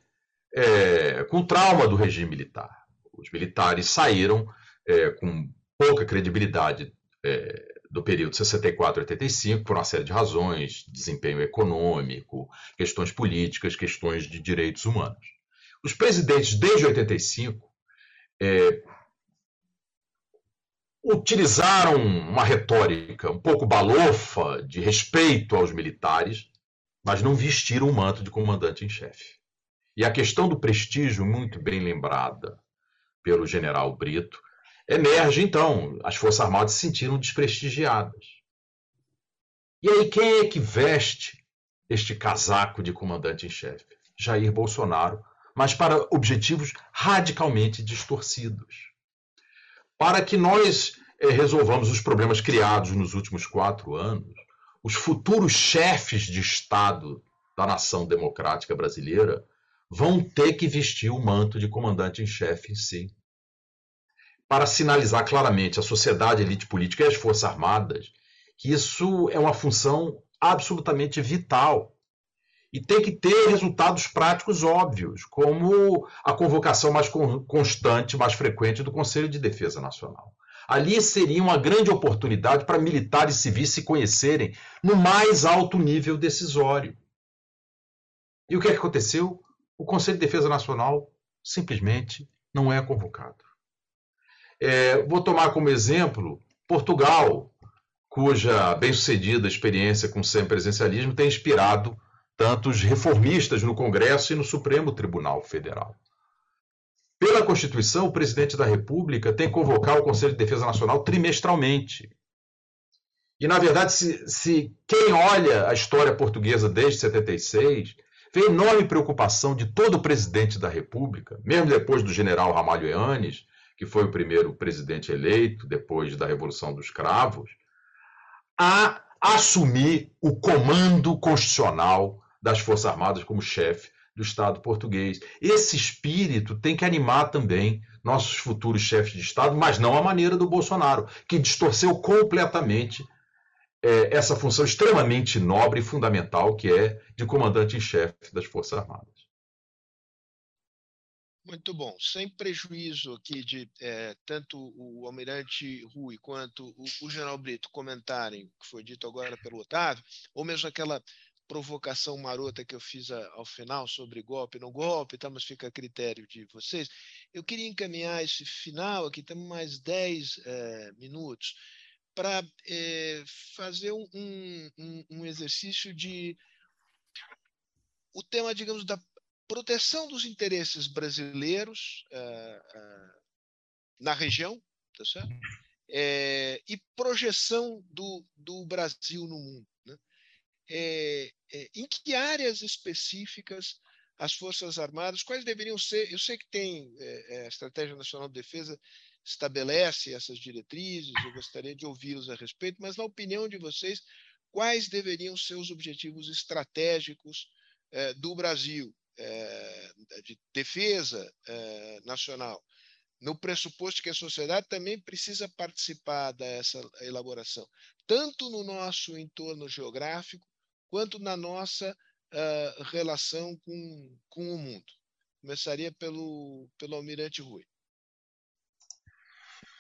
é, com o trauma do regime militar. Os militares saíram é, com pouca credibilidade é, do período 64-85 por uma série de razões, desempenho econômico, questões políticas, questões de direitos humanos. Os presidentes desde 85 é, utilizaram uma retórica um pouco balofa de respeito aos militares, mas não vestiram o manto de comandante em chefe. E a questão do prestígio, muito bem lembrada pelo general Brito, emerge então, as Forças Armadas se sentiram desprestigiadas. E aí, quem é que veste este casaco de comandante em chefe? Jair Bolsonaro, mas para objetivos radicalmente distorcidos. Para que nós eh, resolvamos os problemas criados nos últimos quatro anos, os futuros chefes de Estado da nação democrática brasileira vão ter que vestir o manto de comandante em chefe em si. Para sinalizar claramente à sociedade, à elite política e às Forças Armadas que isso é uma função absolutamente vital e tem que ter resultados práticos óbvios, como a convocação mais constante, mais frequente do Conselho de Defesa Nacional. Ali seria uma grande oportunidade para militares civis se conhecerem no mais alto nível decisório. E o que, é que aconteceu? O Conselho de Defesa Nacional simplesmente não é convocado. É, vou tomar como exemplo Portugal, cuja bem-sucedida experiência com semipresencialismo tem inspirado tantos reformistas no Congresso e no Supremo Tribunal Federal. Pela Constituição, o presidente da República tem que convocar o Conselho de Defesa Nacional trimestralmente. E, na verdade, se, se quem olha a história portuguesa desde 76, vê enorme preocupação de todo o presidente da República, mesmo depois do general Ramalho Eanes, que foi o primeiro presidente eleito depois da Revolução dos Cravos, a assumir o comando constitucional das Forças Armadas como chefe do Estado português. Esse espírito tem que animar também nossos futuros chefes de Estado, mas não a maneira do Bolsonaro, que distorceu completamente é, essa função extremamente nobre e fundamental que é de comandante em chefe das Forças Armadas. Muito bom. Sem prejuízo aqui de é, tanto o almirante Rui quanto o, o general Brito comentarem o que foi dito agora pelo Otávio, ou mesmo aquela provocação marota que eu fiz ao final sobre golpe no golpe, tá, mas fica a critério de vocês. Eu queria encaminhar esse final aqui, temos mais 10 é, minutos, para é, fazer um, um, um exercício de o tema, digamos, da proteção dos interesses brasileiros uh, uh, na região, tá certo? É, e projeção do, do Brasil no mundo. Né? É, é, em que áreas específicas as Forças Armadas, quais deveriam ser? Eu sei que tem a Estratégia Nacional de Defesa estabelece essas diretrizes, eu gostaria de ouvi-los a respeito, mas na opinião de vocês, quais deveriam ser os objetivos estratégicos do Brasil é, de defesa é, nacional, no pressuposto que a sociedade também precisa participar dessa elaboração, tanto no nosso entorno geográfico, quanto na nossa uh, relação com, com o mundo. Começaria pelo, pelo Almirante Rui.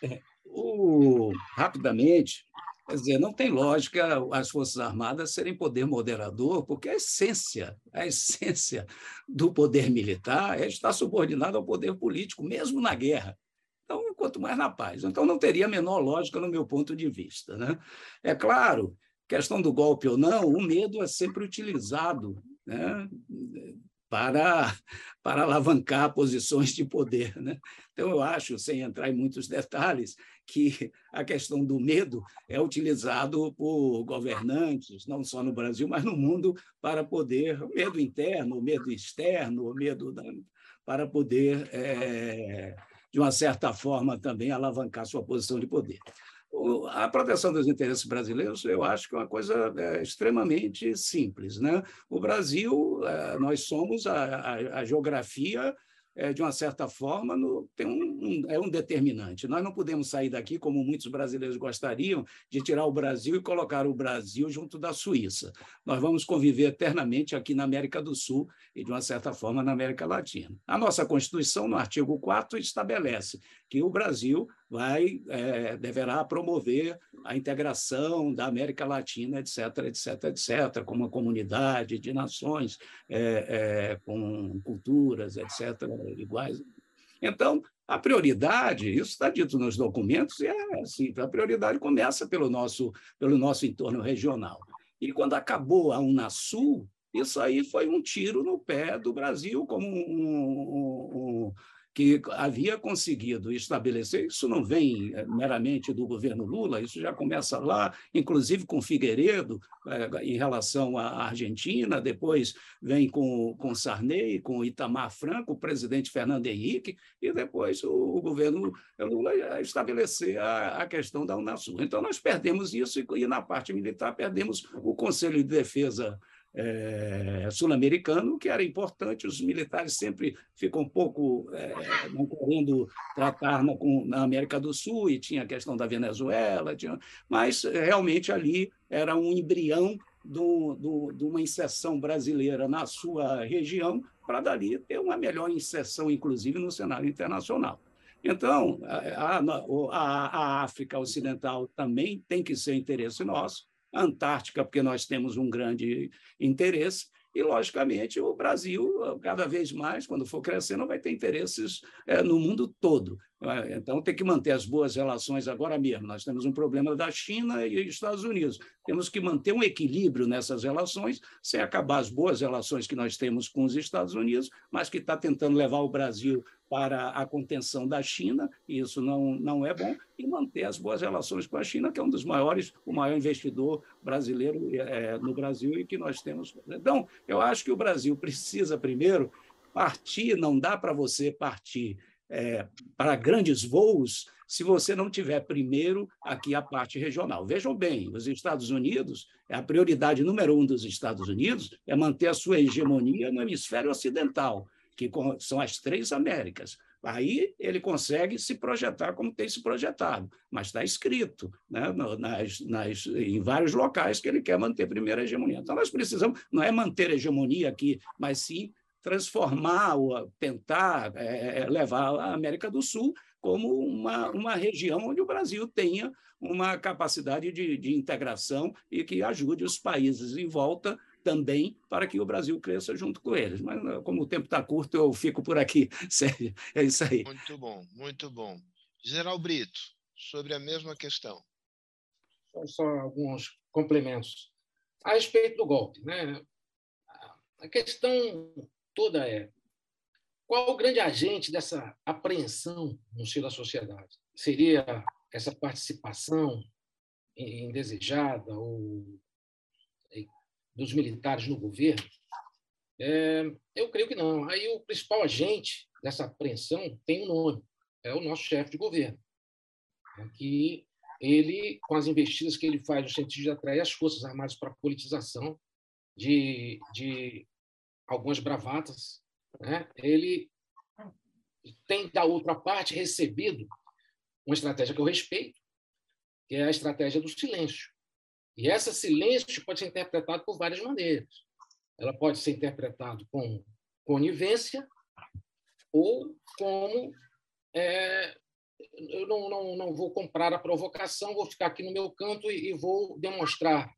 É, o, rapidamente, Quer dizer, não tem lógica as Forças Armadas serem poder moderador, porque a essência, a essência do poder militar é estar subordinado ao poder político, mesmo na guerra. Então, quanto mais na paz. Então, não teria a menor lógica no meu ponto de vista. Né? É claro, questão do golpe ou não, o medo é sempre utilizado né? para, para alavancar posições de poder. Né? Então, eu acho, sem entrar em muitos detalhes, que a questão do medo é utilizado por governantes, não só no Brasil, mas no mundo, para poder, medo interno, medo externo, medo da, para poder, é, de uma certa forma, também alavancar sua posição de poder. A proteção dos interesses brasileiros, eu acho que é uma coisa é, extremamente simples. Né? O Brasil, é, nós somos a, a, a geografia é, de uma certa forma, no, tem um, um, é um determinante. Nós não podemos sair daqui, como muitos brasileiros gostariam, de tirar o Brasil e colocar o Brasil junto da Suíça. Nós vamos conviver eternamente aqui na América do Sul e, de uma certa forma, na América Latina. A nossa Constituição, no artigo 4, estabelece que o Brasil vai é, deverá promover a integração da América Latina, etc., etc., etc., como uma comunidade de nações é, é, com culturas, etc., iguais. Então, a prioridade, isso está dito nos documentos, e é assim, a prioridade começa pelo nosso, pelo nosso entorno regional. E quando acabou a Unasul, isso aí foi um tiro no pé do Brasil como um, um que havia conseguido estabelecer, isso não vem eh, meramente do governo Lula, isso já começa lá, inclusive com Figueiredo, eh, em relação à Argentina, depois vem com, com Sarney, com Itamar Franco, o presidente Fernando Henrique, e depois o, o governo Lula estabelecer a, a, questão da Unasul. Então, nós perdemos isso, e, e na parte militar perdemos o Conselho de Defesa é, sul-americano, que era importante. Os militares sempre ficam um pouco é, não querendo tratar na, com, na, América do Sul, e tinha a questão da Venezuela, tinha, mas realmente ali era um embrião do, do, de uma inserção brasileira na sua região, para dali ter uma melhor inserção, inclusive, no cenário internacional. Então, a, a, a África Ocidental também tem que ser interesse nosso, Antártica, porque nós temos um grande interesse, e, logicamente, o Brasil, cada vez mais, quando for crescendo, vai ter interesses é, no mundo todo. É? Então, tem que manter as boas relações agora mesmo. Nós temos um problema da China e Estados Unidos. Temos que manter um equilíbrio nessas relações, sem acabar as boas relações que nós temos com os Estados Unidos, mas que está tentando levar o Brasil para a contenção da China, isso não, não é bom, e manter as boas relações com a China, que é um dos maiores, o maior investidor brasileiro é, no Brasil e que nós temos. Então, eu acho que o Brasil precisa primeiro partir, não dá para você partir é, para grandes voos se você não tiver primeiro aqui a parte regional. Vejam bem, os Estados Unidos, é a prioridade número um dos Estados Unidos é manter a sua hegemonia no hemisfério ocidental que são as três Américas. Aí ele consegue se projetar como tem se projetado, mas está escrito né, nas, nas, em vários locais que ele quer manter primeira hegemonia. Então, nós precisamos, não é manter hegemonia aqui, mas sim transformar, ou tentar é, é, levar a América do Sul como uma, uma região onde o Brasil tenha uma capacidade de, de integração e que ajude os países em volta também para que o Brasil cresça junto com eles. Mas, como o tempo está curto, eu fico por aqui. Sério, é isso aí. Muito bom, muito bom. General Brito, sobre a mesma questão. Só, só alguns complementos. A respeito do golpe, né? a questão toda é qual o grande agente dessa apreensão no seio da sociedade? Seria essa participação indesejada ou dos militares no governo? É, eu creio que não. Aí o principal agente dessa apreensão tem um nome, é o nosso chefe de governo, é que ele, com as investidas que ele faz no sentido de atrair as Forças Armadas para a politização de, de algumas bravatas, né? ele tem, da outra parte, recebido uma estratégia que eu respeito, que é a estratégia do silêncio. E esse silêncio pode ser interpretado por várias maneiras. Ela pode ser interpretada com conivência ou como é, eu não, não, não vou comprar a provocação, vou ficar aqui no meu canto e, e vou demonstrar,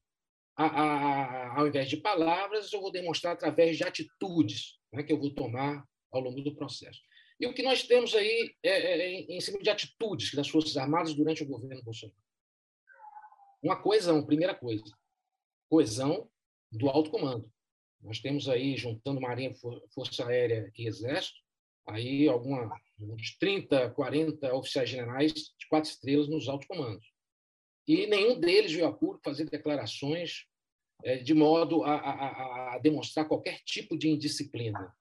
a, a, ao invés de palavras, eu vou demonstrar através de atitudes né, que eu vou tomar ao longo do processo. E o que nós temos aí é, é, é em cima de atitudes das Forças Armadas durante o governo Bolsonaro. Uma coesão, primeira coisa, coesão do alto comando. Nós temos aí, juntando Marinha, Força Aérea e Exército, aí alguma, uns 30, 40 oficiais generais de quatro estrelas nos altos comandos. E nenhum deles veio a público fazer declarações é, de modo a, a, a, demonstrar qualquer tipo de indisciplina.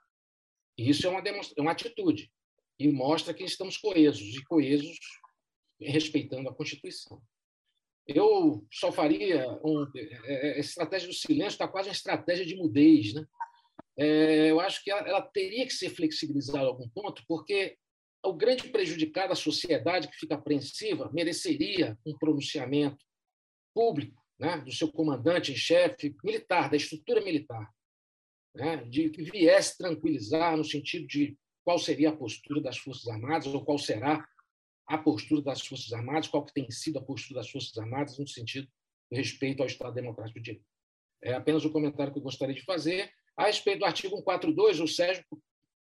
E isso é uma, é uma atitude e mostra que estamos coesos e coesos respeitando a Constituição. Eu só faria um, é, é, a estratégia do silêncio está quase uma estratégia de mudez, né? É, eu acho que ela, ela, teria que ser flexibilizada a algum ponto, porque o grande prejudicado da sociedade que fica apreensiva mereceria um pronunciamento público, né, do seu comandante em chefe militar, da estrutura militar, né, de que viesse tranquilizar no sentido de qual seria a postura das Forças Armadas ou qual será a postura das Forças Armadas, qual que tem sido a postura das Forças Armadas no sentido de respeito ao Estado Democrático de Direito. É apenas um comentário que eu gostaria de fazer. A respeito do artigo 142, o Sérgio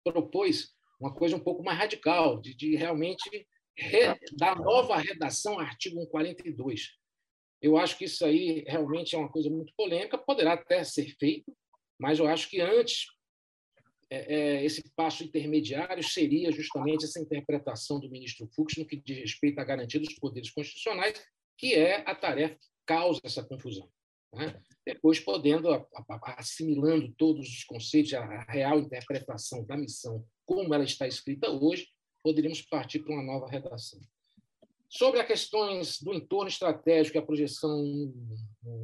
propôs uma coisa um pouco mais radical, de, de realmente re, dar nova redação ao artigo 142. Eu acho que isso aí realmente é uma coisa muito polêmica, poderá até ser feito, mas eu acho que antes é, é, esse passo intermediário seria justamente essa interpretação do ministro Fux no que diz respeito à garantia dos poderes constitucionais, que é a tarefa que causa essa confusão. Né? Depois, podendo, assimilando todos os conceitos, a real interpretação da missão, como ela está escrita hoje, poderíamos partir para uma nova redação. Sobre as questões do entorno estratégico e a projeção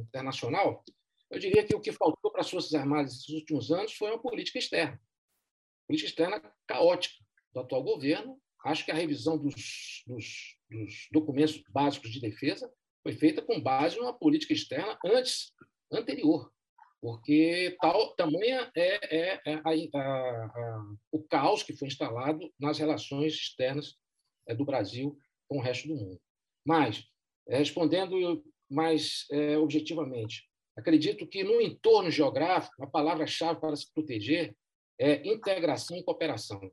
internacional, eu diria que o que faltou para as Forças Armadas nesses últimos anos foi uma política externa política externa caótica do atual governo. Acho que a revisão dos, dos, dos documentos básicos de defesa foi feita com base numa política externa antes, anterior, porque tal tamanha é, é, é a, a, a, o caos que foi instalado nas relações externas é, do Brasil com o resto do mundo. Mas, é, respondendo mais é, objetivamente, acredito que no entorno geográfico, a palavra-chave para se proteger é integração e cooperação.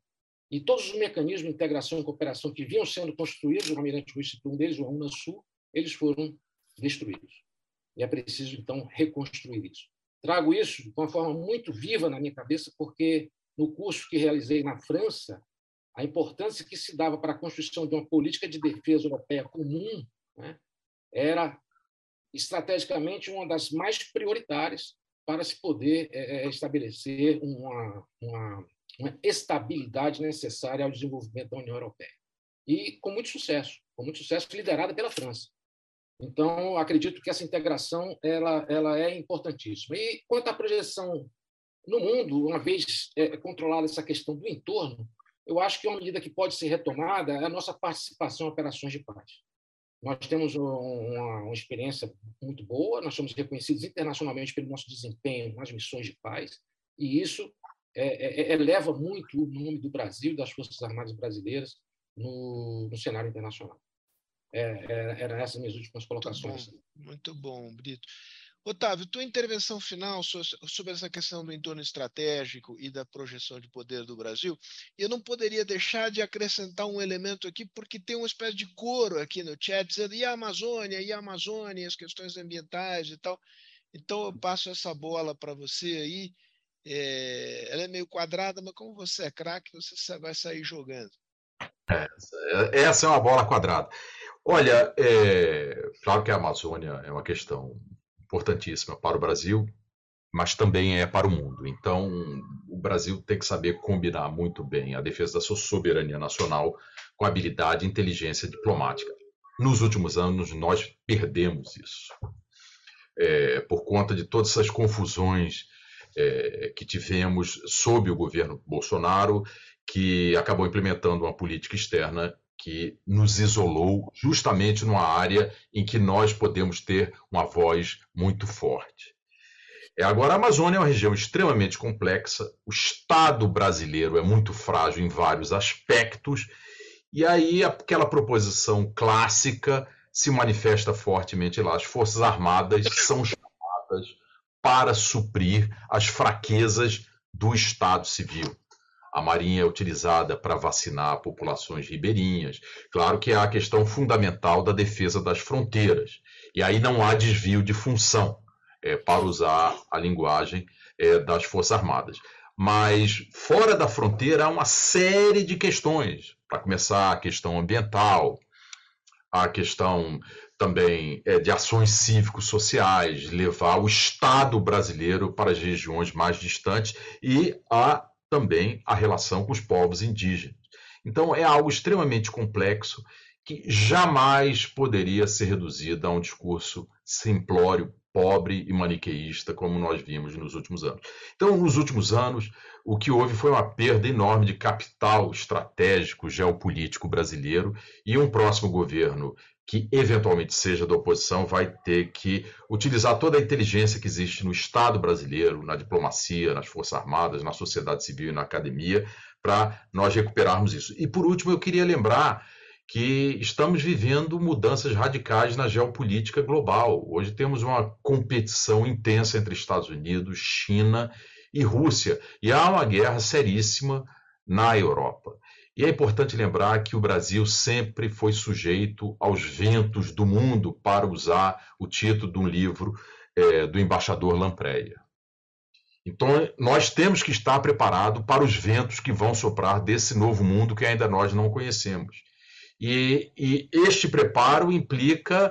E todos os mecanismos de integração e cooperação que vinham sendo construídos, o Almirante Rui citou um deles, o UNASUL, eles foram destruídos. E é preciso, então, reconstruir isso. Trago isso de uma forma muito viva na minha cabeça, porque no curso que realizei na França, a importância que se dava para a construção de uma política de defesa europeia comum né, era estrategicamente uma das mais prioritárias para se poder é, estabelecer uma, uma, uma, estabilidade necessária ao desenvolvimento da União Europeia. E com muito sucesso, com muito sucesso, liderada pela França. Então, acredito que essa integração ela, ela é importantíssima. E quanto à projeção no mundo, uma vez é, controlada essa questão do entorno, eu acho que uma medida que pode ser retomada é a nossa participação em operações de paz. Nós temos uma, uma, experiência muito boa, nós somos reconhecidos internacionalmente pelo nosso desempenho nas missões de paz, e isso é, é, é eleva muito o nome do Brasil e das Forças Armadas brasileiras no, no cenário internacional. É, é eram essas minhas últimas colocações. Muito bom, muito bom Brito. Otávio, tua intervenção final sobre essa questão do entorno estratégico e da projeção de poder do Brasil, eu não poderia deixar de acrescentar um elemento aqui, porque tem uma espécie de coro aqui no chat dizendo e a Amazônia, e a Amazônia, as questões ambientais e tal. Então eu passo essa bola para você aí. É, ela é meio quadrada, mas como você é craque, você vai sair jogando. É, essa é uma bola quadrada. Olha, é, claro que a Amazônia é uma questão importantíssima para o Brasil, mas também é para o mundo. Então, o Brasil tem que saber combinar muito bem a defesa da sua soberania nacional com habilidade e inteligência diplomática. Nos últimos anos, nós perdemos isso. É, por conta de todas essas confusões é, que tivemos sob o governo Bolsonaro, que acabou implementando uma política externa que nos isolou justamente numa área em que nós podemos ter uma voz muito forte. É, agora, a Amazônia é uma região extremamente complexa, o Estado brasileiro é muito frágil em vários aspectos, e aí aquela proposição clássica se manifesta fortemente lá. As Forças Armadas são chamadas para suprir as fraquezas do Estado civil. A marinha é utilizada para vacinar populações ribeirinhas. Claro que há a questão fundamental da defesa das fronteiras. E aí não há desvio de função, é, para usar a linguagem é, das Forças Armadas. Mas fora da fronteira há uma série de questões. Para começar, a questão ambiental, a questão também é, de ações cívico-sociais, levar o Estado brasileiro para as regiões mais distantes e a também a relação com os povos indígenas. Então, é algo extremamente complexo que jamais poderia ser reduzido a um discurso simplório, pobre e maniqueísta, como nós vimos nos últimos anos. Então, nos últimos anos, o que houve foi uma perda enorme de capital estratégico geopolítico brasileiro e um próximo governo que eventualmente seja da oposição vai ter que utilizar toda a inteligência que existe no Estado brasileiro, na diplomacia, nas Forças Armadas, na sociedade civil e na academia, para nós recuperarmos isso. E por último, eu queria lembrar que estamos vivendo mudanças radicais na geopolítica global. Hoje temos uma competição intensa entre Estados Unidos, China e Rússia, e há uma guerra seríssima na Europa. E é importante lembrar que o Brasil sempre foi sujeito aos ventos do mundo, para usar o título de um livro é, do embaixador Lampreia. Então, nós temos que estar preparados para os ventos que vão soprar desse novo mundo que ainda nós não conhecemos. E, e este preparo implica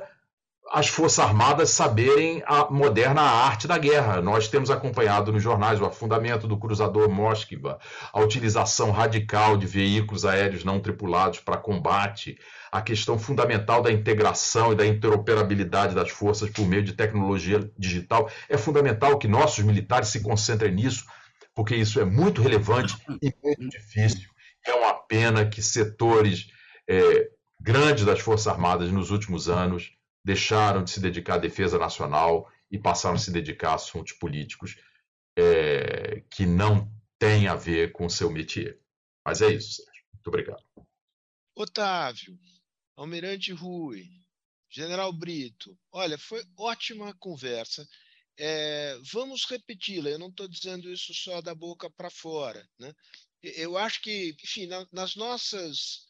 as Forças Armadas saberem a moderna arte da guerra. Nós temos acompanhado nos jornais o afundamento do cruzador Moskva, a utilização radical de veículos aéreos não tripulados para combate, a questão fundamental da integração e da interoperabilidade das forças por meio de tecnologia digital. É fundamental que nossos militares se concentrem nisso, porque isso é muito relevante e muito difícil. É uma pena que setores é, grandes das Forças Armadas nos últimos anos deixaram de se dedicar à defesa nacional e passaram a se dedicar a assuntos políticos é, que não têm a ver com o seu métier. Mas é isso, Sérgio. Muito obrigado. Otávio, Almirante Rui, General Brito, olha, foi ótima conversa. É, vamos repeti-la, eu não estou dizendo isso só da boca para fora. Né? Eu acho que, enfim, na, nas nossas,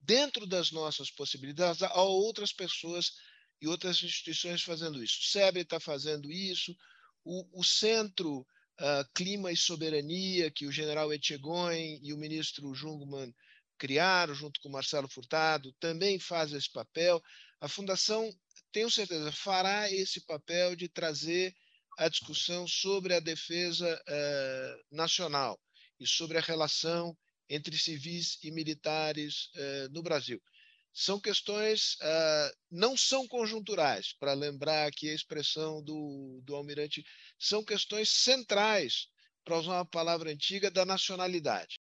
dentro das nossas possibilidades, há outras pessoas e outras instituições fazendo isso. O SEBRE está fazendo isso, o, o Centro uh, Clima e Soberania, que o general Etchegoin e o ministro Jungmann criaram, junto com o Marcelo Furtado, também faz esse papel. A Fundação, tenho certeza, fará esse papel de trazer a discussão sobre a defesa uh, nacional e sobre a relação entre civis e militares uh, no Brasil são questões uh, não são conjunturais, para lembrar aqui a expressão do, do almirante, são questões centrais, para usar uma palavra antiga, da nacionalidade.